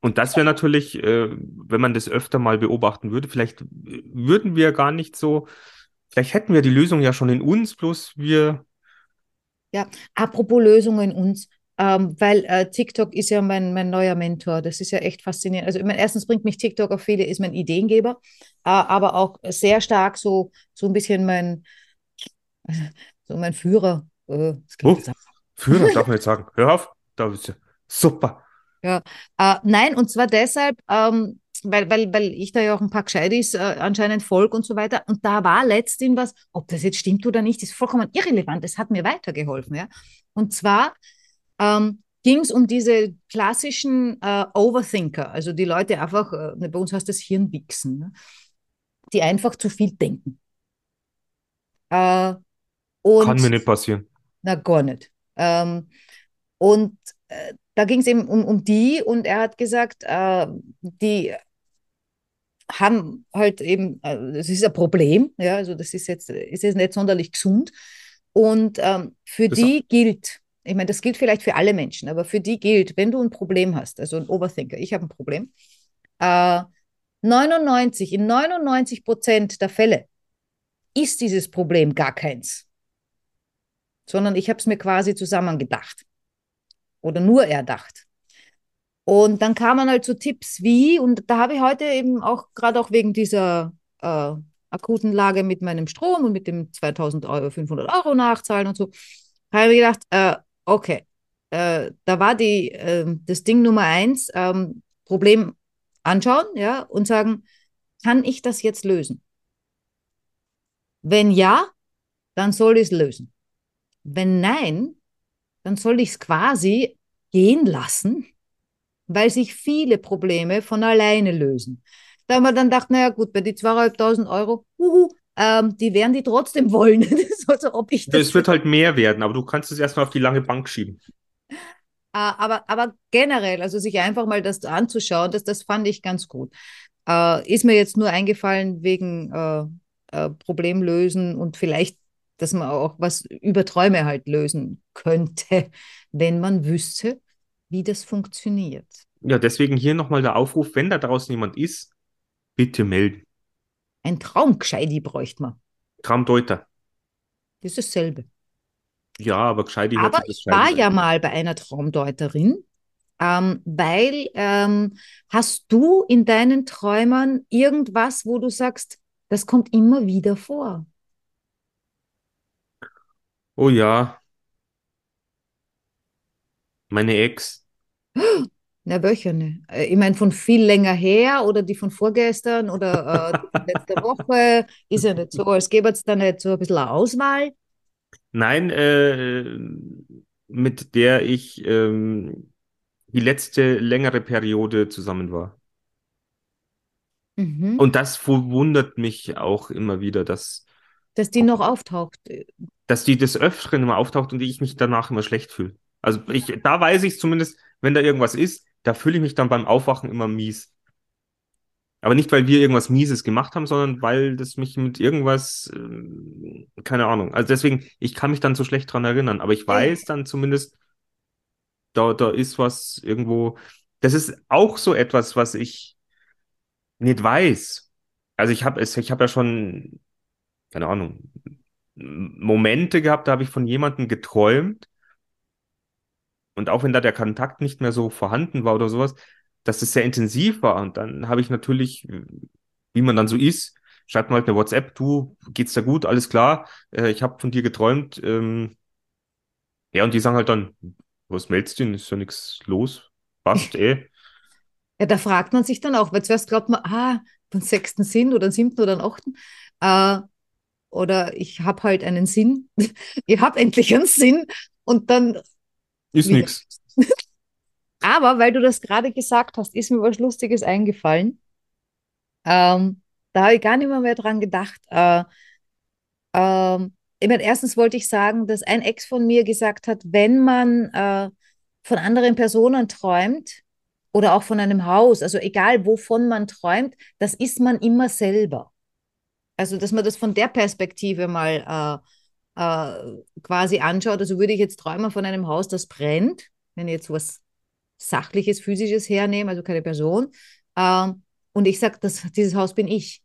Und das wäre natürlich, äh, wenn man das öfter mal beobachten würde, vielleicht äh, würden wir gar nicht so, vielleicht hätten wir die Lösung ja schon in uns, bloß wir Apropos Lösungen uns, ähm, weil äh, TikTok ist ja mein, mein neuer Mentor. Das ist ja echt faszinierend. Also ich meine, erstens bringt mich TikTok auf viele, ist mein Ideengeber, äh, aber auch sehr stark so, so ein bisschen mein, so mein Führer. Äh, Oh. Führer, darf man jetzt sagen. Hör auf, da bist du. Super. Äh, nein, und zwar deshalb, ähm, weil, weil, weil ich da ja auch ein paar Gescheitis äh, anscheinend folge und so weiter. Und da war letztens was, ob das jetzt stimmt oder nicht, ist vollkommen irrelevant. Das hat mir weitergeholfen. Ja? Und zwar ähm, ging es um diese klassischen äh, Overthinker, also die Leute einfach, äh, bei uns heißt das Hirnwichsen, ne? die einfach zu viel denken. Äh, Kann mir nicht passieren. na, gar nicht. Ähm, und äh, da ging es eben um, um die und er hat gesagt, äh, die haben halt eben, äh, das ist ein Problem, ja, also das ist jetzt, ist jetzt nicht sonderlich gesund. Und ähm, für Das- die gilt, ich meine, das gilt vielleicht für alle Menschen, aber für die gilt, wenn du ein Problem hast, also ein Overthinker, ich habe ein Problem, äh, 99, in 99 Prozent der Fälle ist dieses Problem gar keins sondern ich habe es mir quasi zusammengedacht oder nur erdacht. Und dann kamen halt so Tipps wie, und da habe ich heute eben auch, gerade auch wegen dieser äh, akuten Lage mit meinem Strom und mit dem 2000 Euro, 500 Euro nachzahlen und so, habe ich gedacht, äh, okay, äh, da war die, äh, das Ding Nummer eins, ähm, Problem anschauen, ja, und sagen, kann ich das jetzt lösen? Wenn ja, dann soll ich es lösen. Wenn nein, dann soll ich es quasi gehen lassen, weil sich viele Probleme von alleine lösen. Da haben wir dann gedacht, naja gut, bei die 2.500 Euro, uhu, ähm, die werden die trotzdem wollen. also, ob ich das Es wird halt mehr werden, aber du kannst es erstmal auf die lange Bank schieben. Uh, aber, aber generell, also sich einfach mal das anzuschauen, das, das fand ich ganz gut. Uh, ist mir jetzt nur eingefallen wegen uh, Problemlösen und vielleicht, dass man auch was über Träume halt lösen könnte, wenn man wüsste, wie das funktioniert. Ja, deswegen hier nochmal der Aufruf, wenn da draußen jemand ist, bitte melden. Ein Traumgescheidi bräuchte man. Traumdeuter. Das ist dasselbe. Ja, aber Gescheidi hört Aber ich war ja mal bei einer Traumdeuterin, ähm, weil ähm, hast du in deinen Träumen irgendwas, wo du sagst, das kommt immer wieder vor? Oh ja. Meine Ex. Na, welche? Ne? Äh, ich meine, von viel länger her oder die von vorgestern oder äh, letzte Woche. Ist ja nicht so, als gäbe es da nicht so ein bisschen eine Auswahl. Nein, äh, mit der ich ähm, die letzte längere Periode zusammen war. Mhm. Und das verwundert mich auch immer wieder, dass. Dass die noch auftaucht. Dass die des Öfteren immer auftaucht und ich mich danach immer schlecht fühle. Also ich, da weiß ich zumindest, wenn da irgendwas ist, da fühle ich mich dann beim Aufwachen immer mies. Aber nicht, weil wir irgendwas Mieses gemacht haben, sondern weil das mich mit irgendwas, äh, keine Ahnung. Also deswegen, ich kann mich dann so schlecht dran erinnern, aber ich weiß dann zumindest, da, da ist was irgendwo. Das ist auch so etwas, was ich nicht weiß. Also ich habe es, ich habe ja schon, keine Ahnung, Momente gehabt, da habe ich von jemandem geträumt. Und auch wenn da der Kontakt nicht mehr so vorhanden war oder sowas, dass es sehr intensiv war. Und dann habe ich natürlich, wie man dann so ist, schreibt mal halt eine WhatsApp, du, geht's dir gut, alles klar, äh, ich habe von dir geträumt. Ähm, ja, und die sagen halt dann, was meldest du denn? Ist ja nichts los. Passt eh. Ja, da fragt man sich dann auch, weil zuerst glaubt man, ah, den sechsten Sinn oder den siebten oder den achten. Äh, oder ich habe halt einen Sinn. ich habe endlich einen Sinn. Und dann. Ist nichts. Aber weil du das gerade gesagt hast, ist mir was Lustiges eingefallen. Ähm, da habe ich gar nicht mehr, mehr dran gedacht. Äh, ähm, ich meine, erstens wollte ich sagen, dass ein Ex von mir gesagt hat, wenn man äh, von anderen Personen träumt oder auch von einem Haus, also egal wovon man träumt, das ist man immer selber. Also, dass man das von der Perspektive mal äh, äh, quasi anschaut. Also würde ich jetzt träumen von einem Haus, das brennt, wenn ich jetzt was Sachliches, Physisches hernehmen, also keine Person. Ähm, und ich sage, dieses Haus bin ich.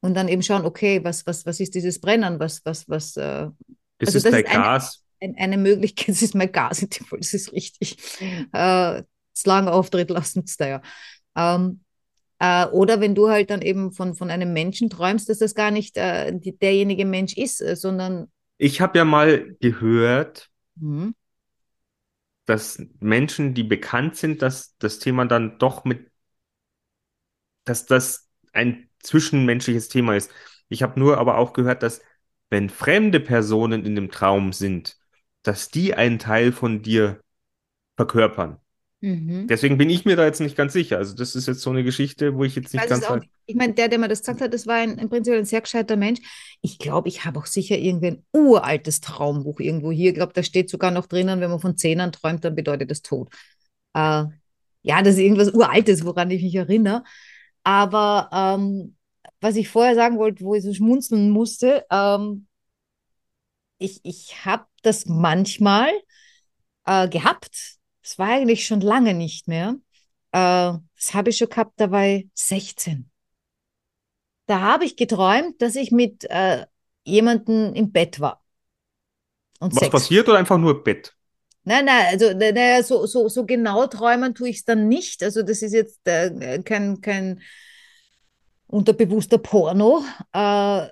Und dann eben schauen, okay, was, was, was ist dieses Brennen? Was, was, was, äh, das also ist das dein ist Gas. Eine, eine, Möglichkeit, das ist mein Gas in dem Fall, das ist richtig. Äh, das lange Auftritt lassen es da ja. Ähm, äh, oder wenn du halt dann eben von, von einem Menschen träumst, dass das gar nicht äh, die, derjenige Mensch ist, äh, sondern. Ich habe ja mal gehört, mhm dass Menschen, die bekannt sind, dass das Thema dann doch mit, dass das ein zwischenmenschliches Thema ist. Ich habe nur aber auch gehört, dass wenn fremde Personen in dem Traum sind, dass die einen Teil von dir verkörpern. Mhm. Deswegen bin ich mir da jetzt nicht ganz sicher. Also, das ist jetzt so eine Geschichte, wo ich jetzt nicht ganz. Auch, ich meine, der, der mir das gesagt hat, das war ein, im Prinzip ein sehr gescheiter Mensch. Ich glaube, ich habe auch sicher irgendwie ein uraltes Traumbuch irgendwo hier. Ich glaube, da steht sogar noch drinnen, wenn man von Zehnern träumt, dann bedeutet das Tod. Äh, ja, das ist irgendwas Uraltes, woran ich mich erinnere. Aber ähm, was ich vorher sagen wollte, wo ich so schmunzeln musste, ähm, ich, ich habe das manchmal äh, gehabt, das war eigentlich schon lange nicht mehr. Äh, das habe ich schon gehabt, da war ich 16. Da habe ich geträumt, dass ich mit äh, jemandem im Bett war. Und Was Sex. passiert oder einfach nur Bett? Nein, nein, also naja, so, so, so genau träumen tue ich es dann nicht. Also das ist jetzt äh, kein, kein unterbewusster Porno. Äh,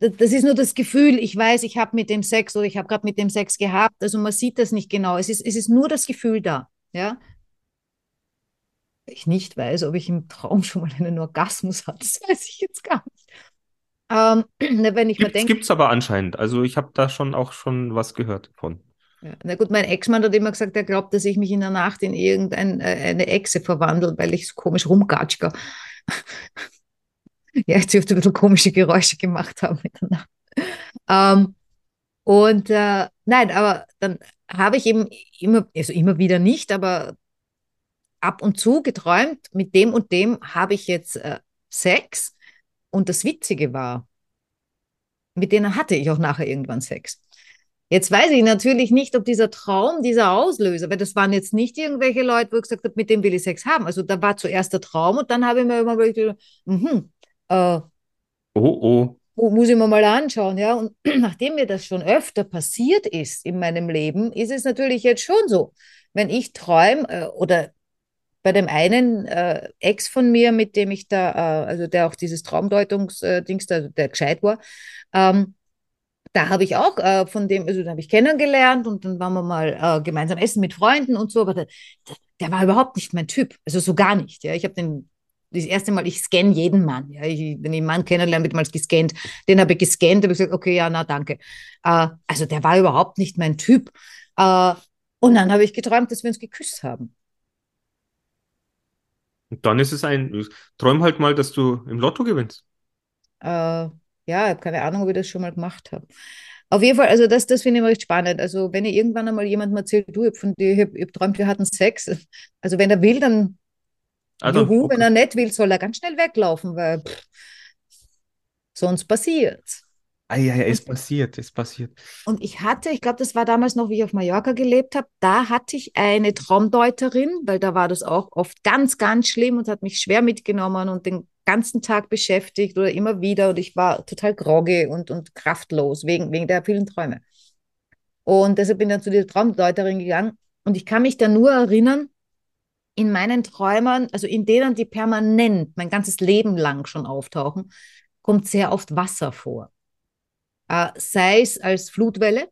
das ist nur das Gefühl, ich weiß, ich habe mit dem Sex oder ich habe gerade mit dem Sex gehabt. Also man sieht das nicht genau. Es ist, es ist nur das Gefühl da. Ja? Ich nicht weiß, ob ich im Traum schon mal einen Orgasmus hatte, das weiß ich jetzt gar nicht. Ähm, wenn ich Gibt's, denke, gibt's aber anscheinend. Also ich habe da schon auch schon was gehört von. Ja, na gut, mein Ex-Mann hat immer gesagt, er glaubt, dass ich mich in der Nacht in irgendeine äh, Echse verwandle, weil ich so komisch rumgatschke. Ja, jetzt dürfte ein bisschen komische Geräusche gemacht haben in der Nacht. Ähm, und äh, nein, aber dann habe ich eben immer, also immer wieder nicht, aber ab und zu geträumt, mit dem und dem habe ich jetzt äh, Sex. Und das Witzige war, mit denen hatte ich auch nachher irgendwann Sex. Jetzt weiß ich natürlich nicht, ob dieser Traum, dieser Auslöser, weil das waren jetzt nicht irgendwelche Leute, wo ich gesagt habe, mit dem will ich Sex haben. Also da war zuerst der Traum und dann habe ich mir immer gedacht, mhm, äh, Oh, oh. muss ich mir mal anschauen, ja. Und nachdem mir das schon öfter passiert ist in meinem Leben, ist es natürlich jetzt schon so. Wenn ich träume äh, oder bei dem einen äh, Ex von mir, mit dem ich da, äh, also der auch dieses Traumdeutungsdings, äh, der gescheit war, ähm, da habe ich auch äh, von dem, also da habe ich kennengelernt und dann waren wir mal äh, gemeinsam essen mit Freunden und so, aber der, der, war überhaupt nicht mein Typ, also so gar nicht. Ja, ich habe den das erste Mal, ich scanne jeden Mann. Ja, ich, wenn ich einen Mann kennenlerne, wird mal gescannt. Den habe ich gescannt, habe ich gesagt, okay, ja, na danke. Äh, also der war überhaupt nicht mein Typ. Äh, und dann habe ich geträumt, dass wir uns geküsst haben. Und dann ist es ein, träum halt mal, dass du im Lotto gewinnst. Äh, ja, ich habe keine Ahnung, ob ich das schon mal gemacht habe. Auf jeden Fall, also das, das finde ich immer recht spannend. Also wenn ihr irgendwann einmal jemandem erzählt, du, ich habe hab, hab träumt, wir hatten Sex. Also wenn er will, dann Also, juhu, okay. wenn er nicht will, soll er ganz schnell weglaufen, weil pff, sonst passiert's. Ah, ja, ja, ist passiert, ist passiert. Und ich hatte, ich glaube, das war damals noch, wie ich auf Mallorca gelebt habe, da hatte ich eine Traumdeuterin, weil da war das auch oft ganz, ganz schlimm und hat mich schwer mitgenommen und den ganzen Tag beschäftigt oder immer wieder und ich war total groggy und, und kraftlos wegen, wegen der vielen Träume. Und deshalb bin ich dann zu dieser Traumdeuterin gegangen und ich kann mich da nur erinnern, in meinen Träumen, also in denen, die permanent mein ganzes Leben lang schon auftauchen, kommt sehr oft Wasser vor. Äh, sei es als Flutwelle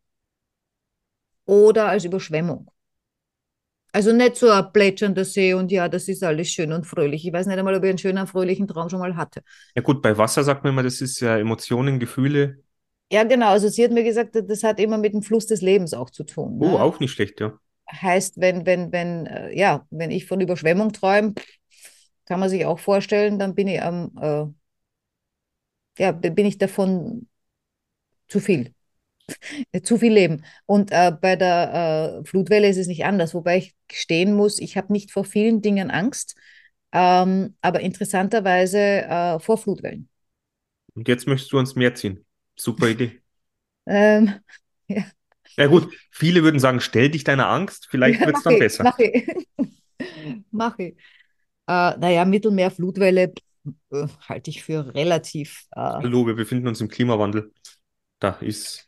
oder als Überschwemmung. Also nicht so ein plätschernder See und ja, das ist alles schön und fröhlich. Ich weiß nicht einmal, ob ich einen schönen, fröhlichen Traum schon mal hatte. Ja gut, bei Wasser sagt man immer, das ist ja Emotionen, Gefühle. Ja, genau. Also sie hat mir gesagt, das hat immer mit dem Fluss des Lebens auch zu tun. Oh, Ne? auch nicht schlecht, ja. Heißt, wenn, wenn, wenn, äh, ja, wenn ich von Überschwemmung träume, kann man sich auch vorstellen, dann bin ich am, äh, ja, bin ich davon zu viel. Zu viel Leben. Und äh, bei der äh, Flutwelle ist es nicht anders, wobei ich gestehen muss, ich habe nicht vor vielen Dingen Angst, ähm, aber interessanterweise äh, vor Flutwellen. Und jetzt möchtest du uns mehr ziehen. Super Idee. Ähm, ja, Ja gut, viele würden sagen, stell dich deiner Angst, vielleicht wird es dann ich, besser. Mach ich. mach ich. Äh, naja, Mittelmeer-Flutwelle äh, halte ich für relativ. Äh, Hallo, wir befinden uns im Klimawandel. Da ist,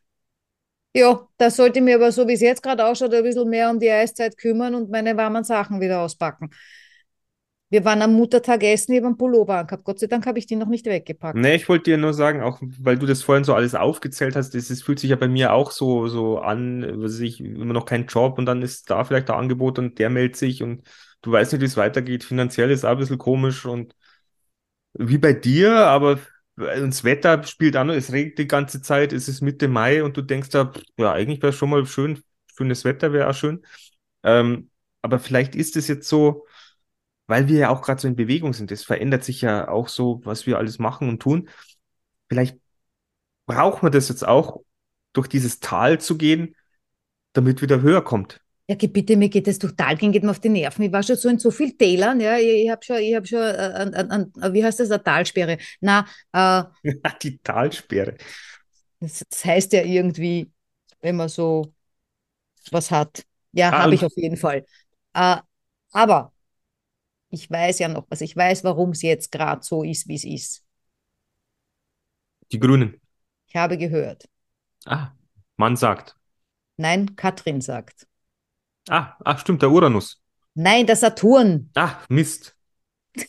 ja, da sollte ich mir aber so, wie es jetzt gerade ausschaut, ein bisschen mehr um die Eiszeit kümmern und meine warmen Sachen wieder auspacken. Wir waren am Muttertag essen, ich habe einen Pullover angehabt. Gott sei Dank habe ich die noch nicht weggepackt. nee, ich wollte dir nur sagen, auch weil du das vorhin so alles aufgezählt hast, das, das fühlt sich ja bei mir auch so, so an, was ich, immer noch kein Job und dann ist da vielleicht der Angebot und der meldet sich und du weißt nicht, wie es weitergeht. Finanziell ist auch ein bisschen komisch und wie bei dir, aber das Wetter spielt noch, es regnet die ganze Zeit, es ist Mitte Mai und du denkst da, ja, eigentlich wäre es schon mal schön, schönes Wetter wäre auch schön. Ähm, aber vielleicht ist es jetzt so, weil wir ja auch gerade so in Bewegung sind, es verändert sich ja auch so, was wir alles machen und tun. Vielleicht braucht man das jetzt auch, durch dieses Tal zu gehen, damit wieder höher kommt. Ja, bitte, mir geht das total gehen, geht mir auf die Nerven. Ich war schon so in so vielen Tälern, ja. Ich, ich habe schon, ich habe schon, äh, an, an, an, wie heißt das, eine Talsperre? Na, äh, Die Talsperre. das, das heißt ja irgendwie, wenn man so was hat. Ja, Ah, habe ich auf jeden Fall. Äh, aber ich weiß ja noch was. Ich weiß, warum es jetzt gerade so ist, wie es ist. Die Grünen. Ich habe gehört. Ah, man sagt. Nein, Katrin sagt. Ah, ach stimmt, der Uranus. Nein, der Saturn. Ah, Mist.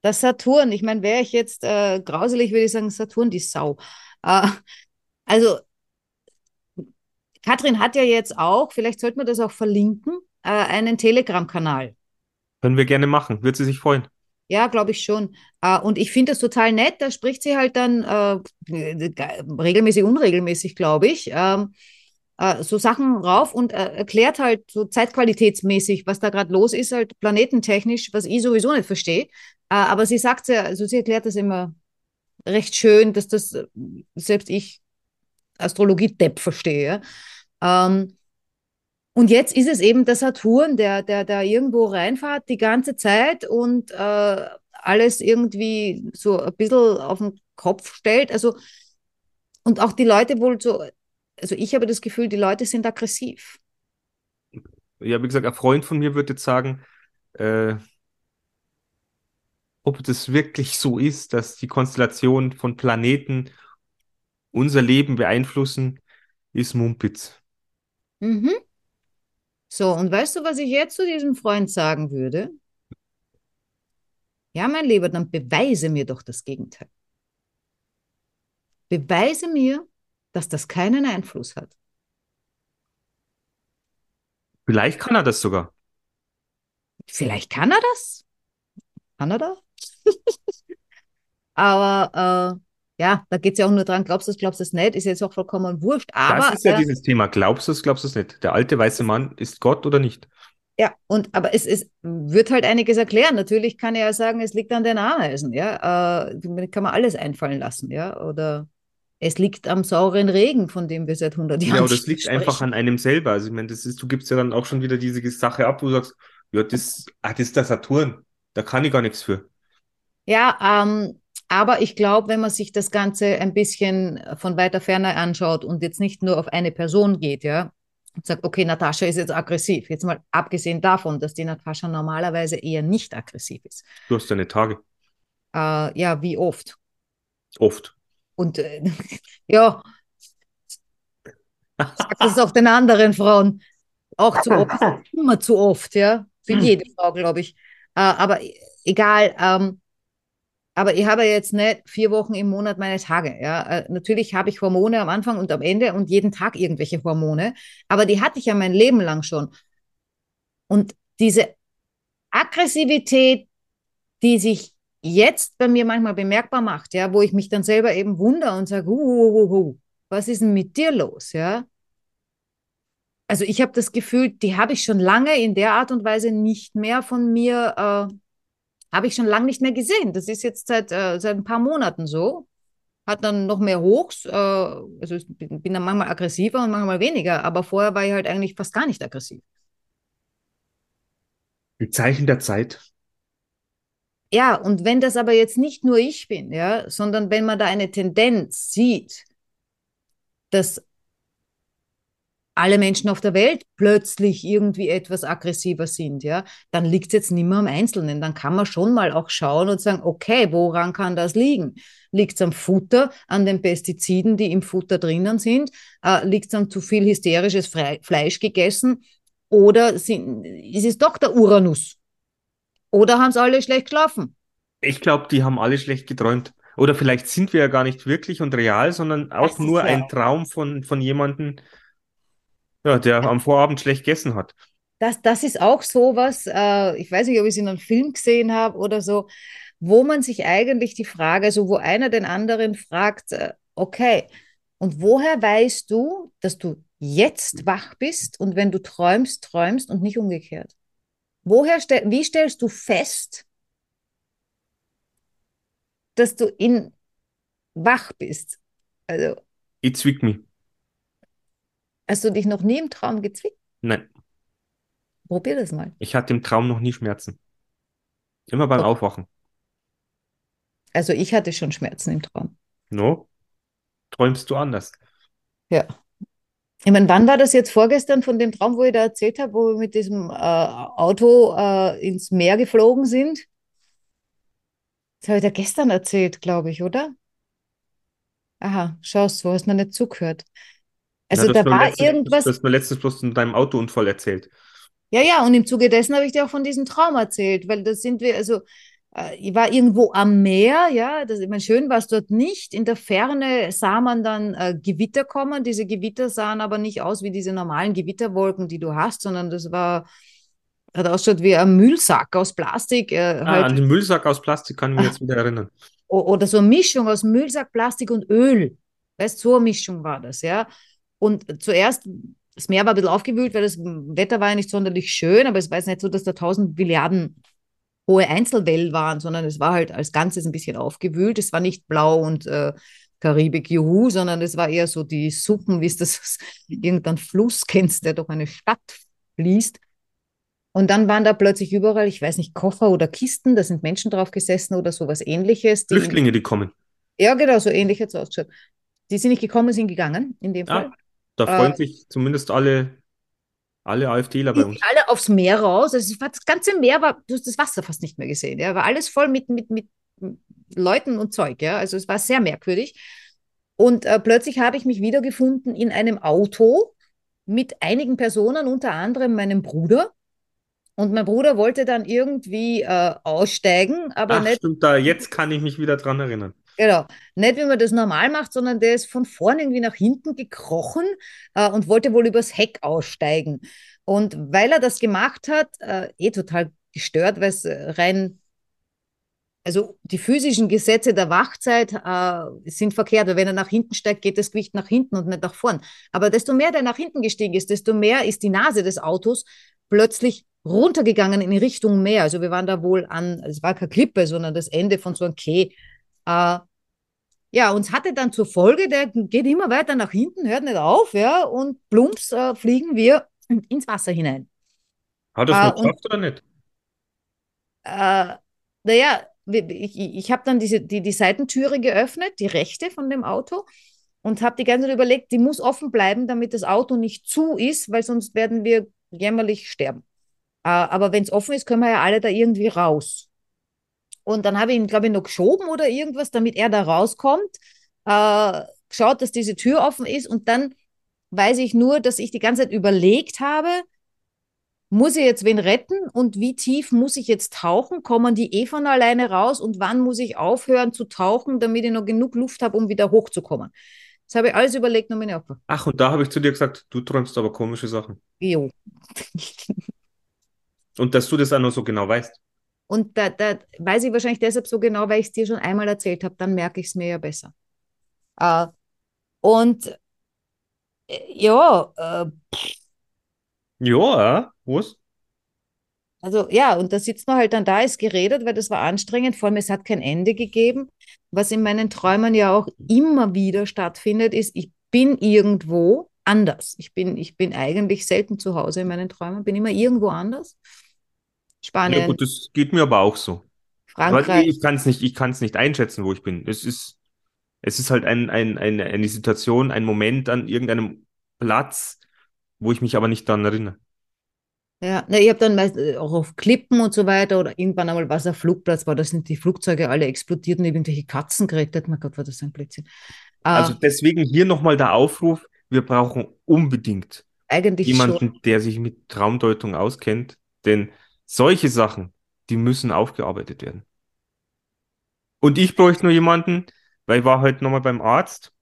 Das Saturn, ich meine, wäre ich jetzt äh, grauselig, würde ich sagen, Saturn, die Sau. Äh, also, Katrin hat ja jetzt auch, vielleicht sollte man das auch verlinken, äh, einen Telegram-Kanal. Können wir gerne machen. Wird sie sich freuen. Ja, glaube ich schon. Äh, und ich finde das total nett. Da spricht sie halt dann äh, regelmäßig, unregelmäßig, glaube ich, ähm, äh, so Sachen rauf und äh, erklärt halt so zeitqualitätsmäßig, was da gerade los ist, halt planetentechnisch, was ich sowieso nicht verstehe. Äh, aber sie sagt ja, also sie erklärt das immer recht schön, dass das äh, selbst ich Astrologie-Depp verstehe. Ähm, und jetzt ist es eben der Saturn, der, der, der irgendwo reinfahrt die ganze Zeit und äh, alles irgendwie so ein bisschen auf den Kopf stellt. Also, und auch die Leute wohl so, also ich habe das Gefühl, die Leute sind aggressiv. Ja, wie gesagt, ein Freund von mir würde jetzt sagen, äh, ob das wirklich so ist, dass die Konstellation von Planeten unser Leben beeinflussen, ist Mumpitz. Mhm. So, und weißt du, was ich jetzt zu diesem Freund sagen würde? Ja, mein Lieber, dann beweise mir doch das Gegenteil. Beweise mir, dass das keinen Einfluss hat. Vielleicht kann er das sogar. Vielleicht kann er das. Kann er das? Aber äh, ja, da geht es ja auch nur dran, glaubst du es, glaubst du es nicht, ist jetzt auch vollkommen wurscht. Aber, das ist ja äh, dieses Thema. Glaubst du es, glaubst du es nicht? Der alte weiße Mann ist Gott oder nicht? Ja, und aber es, es wird halt einiges erklären. Natürlich kann er ja sagen, es liegt an den Ameisen, ja. Äh, kann man alles einfallen lassen, ja. Oder es liegt am sauren Regen, von dem wir seit 100 Jahren Ja, oder es liegt sprechen. einfach an einem selber. Also ich meine, das ist, du gibst ja dann auch schon wieder diese Sache ab, wo du sagst, ja, das, ah, das ist der Saturn. Da kann ich gar nichts für. Ja, ähm, aber ich glaube, wenn man sich das Ganze ein bisschen von weiter Ferne anschaut und jetzt nicht nur auf eine Person geht, ja, und sagt, okay, Natascha ist jetzt aggressiv. Jetzt mal abgesehen davon, dass die Natascha normalerweise eher nicht aggressiv ist. Du hast deine Tage. Äh, ja, wie oft? Oft. Und äh, ja, sag das auch den anderen Frauen. Auch zu oft, immer zu oft, ja. Für jede Frau, glaube ich. Äh, aber egal, ähm, aber ich habe jetzt nicht vier Wochen im Monat meine Tage. Ja. Äh, natürlich habe ich Hormone am Anfang und am Ende und jeden Tag irgendwelche Hormone, aber die hatte ich ja mein Leben lang schon. Und diese Aggressivität, die sich jetzt bei mir manchmal bemerkbar macht, ja, wo ich mich dann selber eben wundere und sage, uh, uh, uh, uh, was ist denn mit dir los, ja? Also ich habe das Gefühl, die habe ich schon lange in der Art und Weise nicht mehr von mir, äh, habe ich schon lange nicht mehr gesehen. Das ist jetzt seit, äh, seit ein paar Monaten so. Hat dann noch mehr Hochs, äh, also ich bin, dann manchmal aggressiver und manchmal weniger, aber vorher war ich halt eigentlich fast gar nicht aggressiv. Die Zeichen der Zeit. Ja, und wenn das aber jetzt nicht nur ich bin, ja, sondern wenn man da eine Tendenz sieht, dass alle Menschen auf der Welt plötzlich irgendwie etwas aggressiver sind, ja, dann liegt es jetzt nicht mehr am Einzelnen. Dann kann man schon mal auch schauen und sagen, okay, woran kann das liegen? Liegt es am Futter, an den Pestiziden, die im Futter drinnen sind? Äh, liegt es an zu viel hysterisches Fre Fleisch gegessen? Oder sind, ist es doch der Uranus? Oder haben es alle schlecht geschlafen? Ich glaube, die haben alle schlecht geträumt. Oder vielleicht sind wir ja gar nicht wirklich und real, sondern auch nur ja ein Traum von, von jemandem, ja, der am Vorabend schlecht gegessen hat. Das, das ist auch sowas, äh, ich weiß nicht, ob ich es in einem Film gesehen habe oder so, wo man sich eigentlich die Frage, also wo einer den anderen fragt, äh, okay, und woher weißt du, dass du jetzt wach bist und wenn du träumst, träumst und nicht umgekehrt? Woher stell, wie stellst du fest, dass du in wach bist? Also Ich zwick mich. Hast du dich noch nie im Traum gezwickt? Nein, Probier das mal. ich hatte im Traum noch nie Schmerzen. Immer beim Okay. Aufwachen. Also ich hatte schon Schmerzen im Traum. No? Träumst du anders? Ja. Ich meine, wann war das jetzt vorgestern von dem Traum, wo ich da erzählt habe, wo wir mit diesem äh, Auto äh, ins Meer geflogen sind? Das habe ich da gestern erzählt, glaube ich, oder? Aha, schaust du, hast mir nicht zugehört. Also Ja, du da war letztens, irgendwas, Du hast mir letztens bloß in deinem Autounfall erzählt. ja, ja, und im Zuge dessen habe ich dir auch von diesem Traum erzählt, weil da sind wir, also äh, ich war irgendwo am Meer, ja, das, ich meine, schön war es dort nicht. In der Ferne sah man dann äh, Gewitter kommen. Diese Gewitter sahen aber nicht aus wie diese normalen Gewitterwolken, die du hast, sondern das war hat ausgeschaut wie ein Müllsack aus Plastik. Äh, Ah, halt, an den Müllsack aus Plastik kann ich mich jetzt wieder erinnern. oder so eine Mischung aus Müllsack, Plastik und Öl. Weißt so eine Mischung war das, ja. Und zuerst, das Meer war ein bisschen aufgewühlt, weil das Wetter war ja nicht sonderlich schön, aber es war jetzt nicht so, dass da tausend Milliarden hohe Einzelwellen waren, sondern es war halt als Ganzes ein bisschen aufgewühlt. Es war nicht blau und äh, Karibik, juhu, sondern es war eher so die Suppen, wie es das irgendein Fluss kennst, der durch eine Stadt fließt. Und dann waren da plötzlich überall, ich weiß nicht, Koffer oder Kisten, da sind Menschen drauf gesessen oder sowas ähnliches. Die, Flüchtlinge, die kommen. ja, genau, so ähnlich hat es ausgeschaut. Die sind nicht gekommen, sind gegangen, in dem Fall. Ah, da Äh, freuen sich zumindest alle, alle AfDler bei uns. alle aufs Meer raus. Also das ganze Meer war, du hast das Wasser fast nicht mehr gesehen. Ja, war alles voll mit, mit, mit Leuten und Zeug. Ja, also es war sehr merkwürdig. Und äh, plötzlich habe ich mich wiedergefunden in einem Auto mit einigen Personen, unter anderem meinem Bruder. Und mein Bruder wollte dann irgendwie äh, aussteigen, aber Ach, nicht, stimmt, da, jetzt kann ich mich wieder dran erinnern. Genau, nicht wie man das normal macht, sondern der ist von vorne irgendwie nach hinten gekrochen äh, und wollte wohl übers Heck aussteigen. Und weil er das gemacht hat, äh, eh total gestört, weil es äh, rein, also die physischen Gesetze der Wachzeit äh, sind verkehrt, weil wenn er nach hinten steigt, geht das Gewicht nach hinten und nicht nach vorn. Aber desto mehr der nach hinten gestiegen ist, desto mehr ist die Nase des Autos plötzlich runtergegangen in Richtung Meer. Also wir waren da wohl an, es war keine Klippe, sondern das Ende von so einem Quai. Äh, ja, uns hatte dann zur Folge, der geht immer weiter nach hinten, hört nicht auf, ja, und plumps äh, fliegen wir ins Wasser hinein. Hat es Ah, noch geschafft oder nicht? Äh, naja, ich, ich habe dann diese, die, die Seitentüre geöffnet, die rechte von dem Auto, und habe die ganze Zeit überlegt, die muss offen bleiben, damit das Auto nicht zu ist, weil sonst werden wir jämmerlich sterben. Äh, aber wenn es offen ist, können wir ja alle da irgendwie raus. Und dann habe ich ihn, glaube ich, noch geschoben oder irgendwas, damit er da rauskommt. Äh, geschaut, dass diese Tür offen ist. Und dann weiß ich nur, dass ich die ganze Zeit überlegt habe, muss ich jetzt wen retten und wie tief muss ich jetzt tauchen? Kommen die eh von alleine raus und wann muss ich aufhören zu tauchen, damit ich noch genug Luft habe, um wieder hochzukommen? Das habe ich alles überlegt und bin aufgehört. Ach, und da habe ich zu dir gesagt, du träumst aber komische Sachen. Jo. Und dass du das auch noch so genau weißt. Und da, da weiß ich wahrscheinlich deshalb so genau, weil ich es dir schon einmal erzählt habe, dann merke ich es mir ja besser. Äh, und äh, ja, äh, Ja, was? Also ja, und da sitzt man halt dann da, ist geredet, weil das war anstrengend, vor allem es hat kein Ende gegeben. Was in meinen Träumen ja auch immer wieder stattfindet, ist, ich bin irgendwo anders. Ich bin, ich bin eigentlich selten zu Hause in meinen Träumen, bin immer irgendwo anders. Ja, Spanien, gut, das geht mir aber auch so. Aber Frankreich. ich kann es nicht, ich kann es nicht einschätzen, wo ich bin. Es ist, es ist halt ein, ein, eine, eine Situation, ein Moment an irgendeinem Platz, wo ich mich aber nicht daran erinnere. Ja, na, ich habe dann meist äh, auch auf Klippen und so weiter oder irgendwann einmal war es ein Flugplatz, war, da sind die Flugzeuge alle explodiert und irgendwelche Katzen gerettet. Mein Gott, war das ein Blödsinn. Äh, Also deswegen hier nochmal der Aufruf, wir brauchen unbedingt eigentlich schon. jemanden, der sich mit Traumdeutung auskennt, denn solche Sachen, die müssen aufgearbeitet werden. Und ich bräuchte nur jemanden, weil ich war heute nochmal beim Arzt,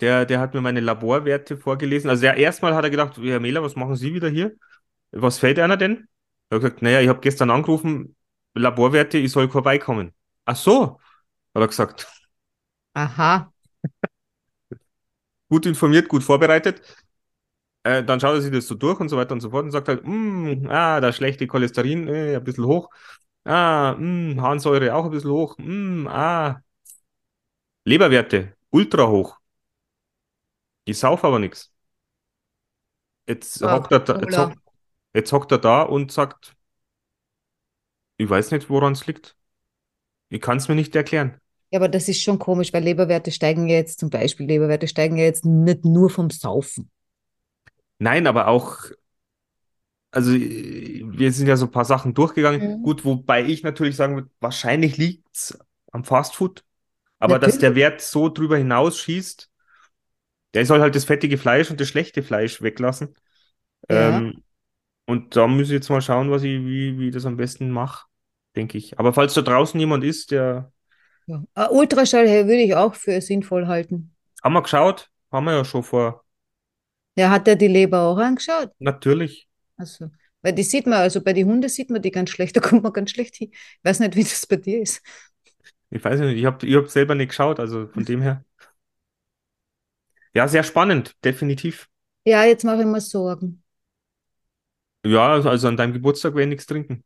der, der hat mir meine Laborwerte vorgelesen. Also der erstmal hat er gedacht, Herr Mähler, was machen Sie wieder hier? Was fällt einer denn? Er hat gesagt, naja, ich habe gestern angerufen, Laborwerte, ich soll vorbeikommen. Ach so, hat er gesagt. Aha, gut informiert, gut vorbereitet. Äh, dann schaut er sich das so durch und so weiter und so fort und sagt halt, "Mm, ah, das schlechte Cholesterin, äh, ein bisschen hoch. Ah, mm, Harnsäure auch ein bisschen hoch. Mm, ah, Leberwerte, ultra hoch. Ich sauf aber nichts. Jetzt Ah, hockt er da, jetzt, Cola. hock, jetzt hockt er da und sagt, ich weiß nicht, woran es liegt. Ich kann es mir nicht erklären. Ja, aber das ist schon komisch, weil Leberwerte steigen ja jetzt, zum Beispiel Leberwerte steigen ja jetzt nicht nur vom Saufen. Nein, aber auch, also wir sind ja so ein paar Sachen durchgegangen. Mhm. Gut, wobei ich natürlich sagen würde, wahrscheinlich liegt's am Fastfood. Aber dass der Wert so drüber hinaus schießt, der soll halt das fettige Fleisch und das schlechte Fleisch weglassen. Ja. Ähm, und da muss ich jetzt mal schauen, was ich, wie, wie ich das am besten mache, denke ich. Aber falls da draußen jemand ist, der Ja. Äh, Ultraschall würde ich auch für sinnvoll halten. haben wir geschaut, haben wir ja schon vor, Ja, hat der die Leber auch angeschaut? natürlich. Also, weil die sieht man, also bei den Hunden sieht man die ganz schlecht, da kommt man ganz schlecht hin. Ich weiß nicht, wie das bei dir ist. Ich weiß nicht, ich habe ich hab selber nicht geschaut, also von dem her. Ja, sehr spannend, definitiv. Ja, jetzt mache ich mir Sorgen. Ja, also an deinem Geburtstag werde ich nichts trinken.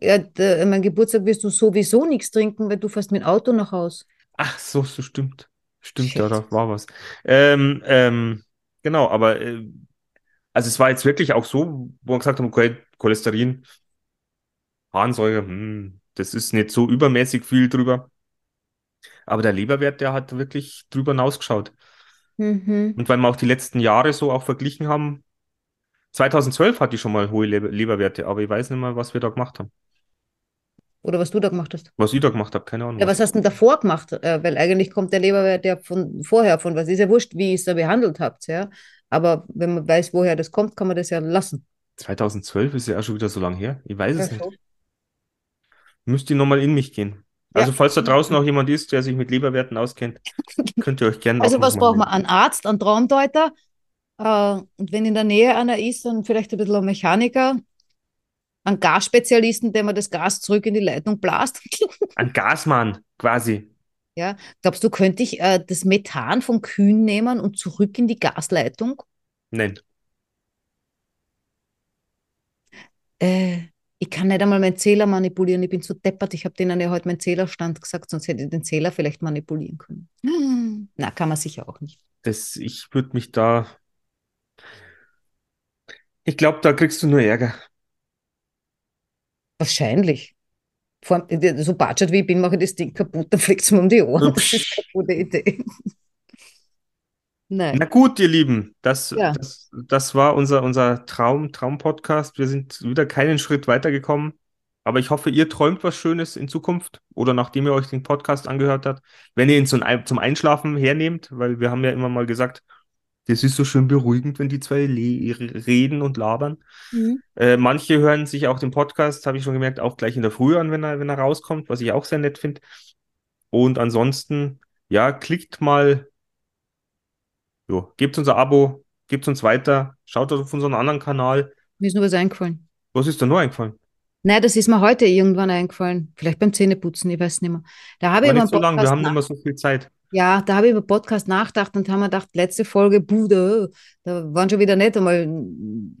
Ja, an meinem Geburtstag wirst du sowieso nichts trinken, weil du fährst mit dem Auto nach Haus. Ach, so, so stimmt. Stimmt, Shit. ja, da war was. Ähm, ähm, genau, aber äh, also es war jetzt wirklich auch so, wo wir gesagt haben, okay, Cholesterin, Harnsäure, hm, das ist nicht so übermäßig viel drüber. Aber der Leberwert, der hat wirklich drüber hinausgeschaut. Mhm. Und weil wir auch die letzten Jahre so auch verglichen haben, 2012 hatte ich schon mal hohe Leber Leberwerte, aber ich weiß nicht mehr, was wir da gemacht haben. Oder was du da gemacht hast. Was ich da gemacht habe, keine Ahnung. Ja, was hast du denn davor gemacht? Äh, weil eigentlich kommt der Leberwert ja von vorher, von was ist ja wurscht, wie ihr es da behandelt habt, ja. Aber wenn man weiß, woher das kommt, kann man das ja lassen. 2012 ist ja auch schon wieder so lange her. Ich weiß Ja, es nicht. schon. Müsst ihr nochmal in mich gehen. Also, Ja. falls da draußen noch jemand ist, der sich mit Leberwerten auskennt, könnt ihr euch gerne Also was braucht man? Einen Arzt, einen Traumdeuter äh, und wenn in der Nähe einer ist, dann vielleicht ein bisschen ein Mechaniker, einen Gasspezialisten, der mir das Gas zurück in die Leitung blast. Ein Gasmann, quasi. Ja, glaubst du, könnte ich äh, das Methan von Kühen nehmen und zurück in die Gasleitung? Nein. Äh, ich kann nicht einmal meinen Zähler manipulieren. Ich bin so deppert. Ich habe denen ja heute meinen Zählerstand gesagt, sonst hätte ich den Zähler vielleicht manipulieren können. Hm. Na, kann man sicher auch nicht. Das, ich würde mich da. Ich glaube, da kriegst du nur Ärger. Wahrscheinlich. Vor, so Budget wie ich bin, mache ich das Ding kaputt, dann fliegt es mir um die Ohren. Das ist keine gute Idee. Nein. Na gut, ihr Lieben, das, Ja. das, das war unser, unser Traum, Traum-Podcast. Wir sind wieder keinen Schritt weitergekommen. Aber ich hoffe, ihr träumt was Schönes in Zukunft oder nachdem ihr euch den Podcast angehört habt, wenn ihr ihn zum Einschlafen hernehmt, weil wir haben ja immer mal gesagt, das ist so schön beruhigend, wenn die zwei reden und labern. Mhm. Äh, manche hören sich auch den Podcast, habe ich schon gemerkt, auch gleich in der Früh an, wenn er, wenn er rauskommt, was ich auch sehr nett finde. Und ansonsten, ja, klickt mal, jo, gebt uns ein Abo, gebt uns weiter, schaut auf unseren anderen Kanal. Mir ist nur was eingefallen. Was ist da noch eingefallen? Nein, das ist mir heute irgendwann eingefallen. Vielleicht beim Zähneputzen, ich weiß nicht mehr. Da habe ich War nicht so lang, wir haben nicht mehr so viel Zeit. Ja, da habe ich über Podcast nachgedacht und haben mir gedacht, letzte Folge, Bude, da waren schon wieder nicht einmal,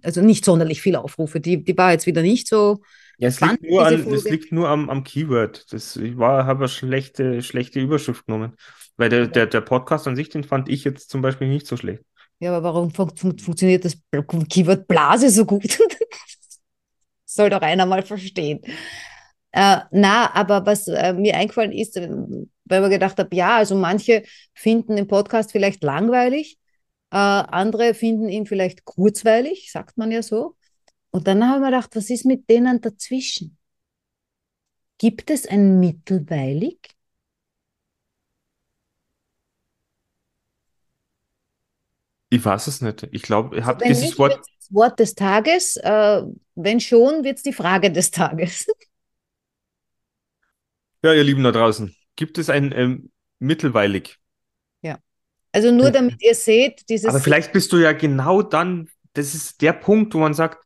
also nicht sonderlich viele Aufrufe. Die, die war jetzt wieder nicht so. Ja, es liegt nur, an, es liegt nur am, am Keyword. Das, ich war, habe eine schlechte, schlechte Überschrift genommen. Weil der, der, der Podcast an sich, den fand ich jetzt zum Beispiel nicht so schlecht. Ja, aber warum fun fun funktioniert das Keyword Blase so gut? Soll doch einer mal verstehen. Äh, na, aber was äh, mir eingefallen ist, äh, weil ich gedacht habe, ja, also manche finden den Podcast vielleicht langweilig, äh, andere finden ihn vielleicht kurzweilig, sagt man ja so. Und dann habe ich mir gedacht, was ist mit denen dazwischen? Gibt es ein mittelweilig? Ich weiß es nicht. Ich glaube, ihr habt Wenn dieses Wort. das Wort des Tages, äh, wenn schon, wird es die Frage des Tages. Ja, ihr Lieben da draußen, gibt es ein ähm, mittelweilig? Also nur Ja. damit ihr seht, dieses Aber vielleicht bist du ja genau dann, das ist der Punkt, wo man sagt,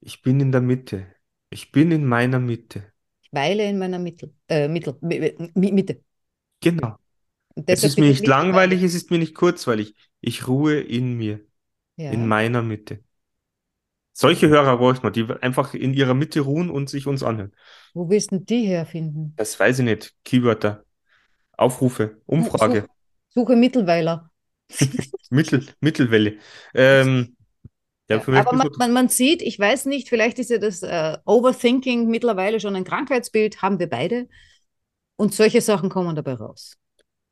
ich bin in der Mitte. Ich bin in meiner Mitte. Ich weile in meiner Mittel, äh, Mittel, Mi- Mi- Mitte. Genau. Es ist mir ich nicht langweilig, es ist mir nicht kurzweilig. Ich ruhe in mir, Ja. in meiner Mitte. Solche Hörer bräuchte man, die einfach in ihrer Mitte ruhen und sich uns anhören. Wo willst du die herfinden? Das weiß ich nicht. Keywörter, Aufrufe, Umfrage, Suche, suche Mittelweiler. Mittel, Mittelwelle. Ähm, ja, aber man, man, man sieht, ich weiß nicht, vielleicht ist ja das äh, Overthinking mittlerweile schon ein Krankheitsbild, haben wir beide. Und solche Sachen kommen dabei raus.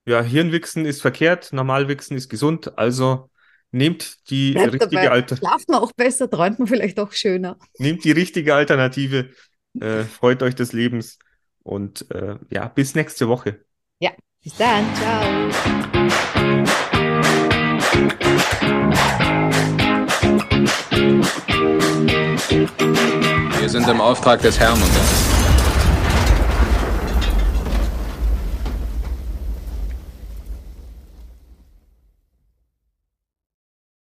Ja, Hirnwichsen ist verkehrt, Normalwichsen ist gesund, also nehmt die Bleibt richtige dabei. Alter, Schlaft man auch besser, träumt man vielleicht auch schöner. nehmt die richtige Alternative, äh, freut euch des Lebens und äh, ja, bis nächste Woche. Bis dann, ciao. Wir sind im Auftrag des Herrn.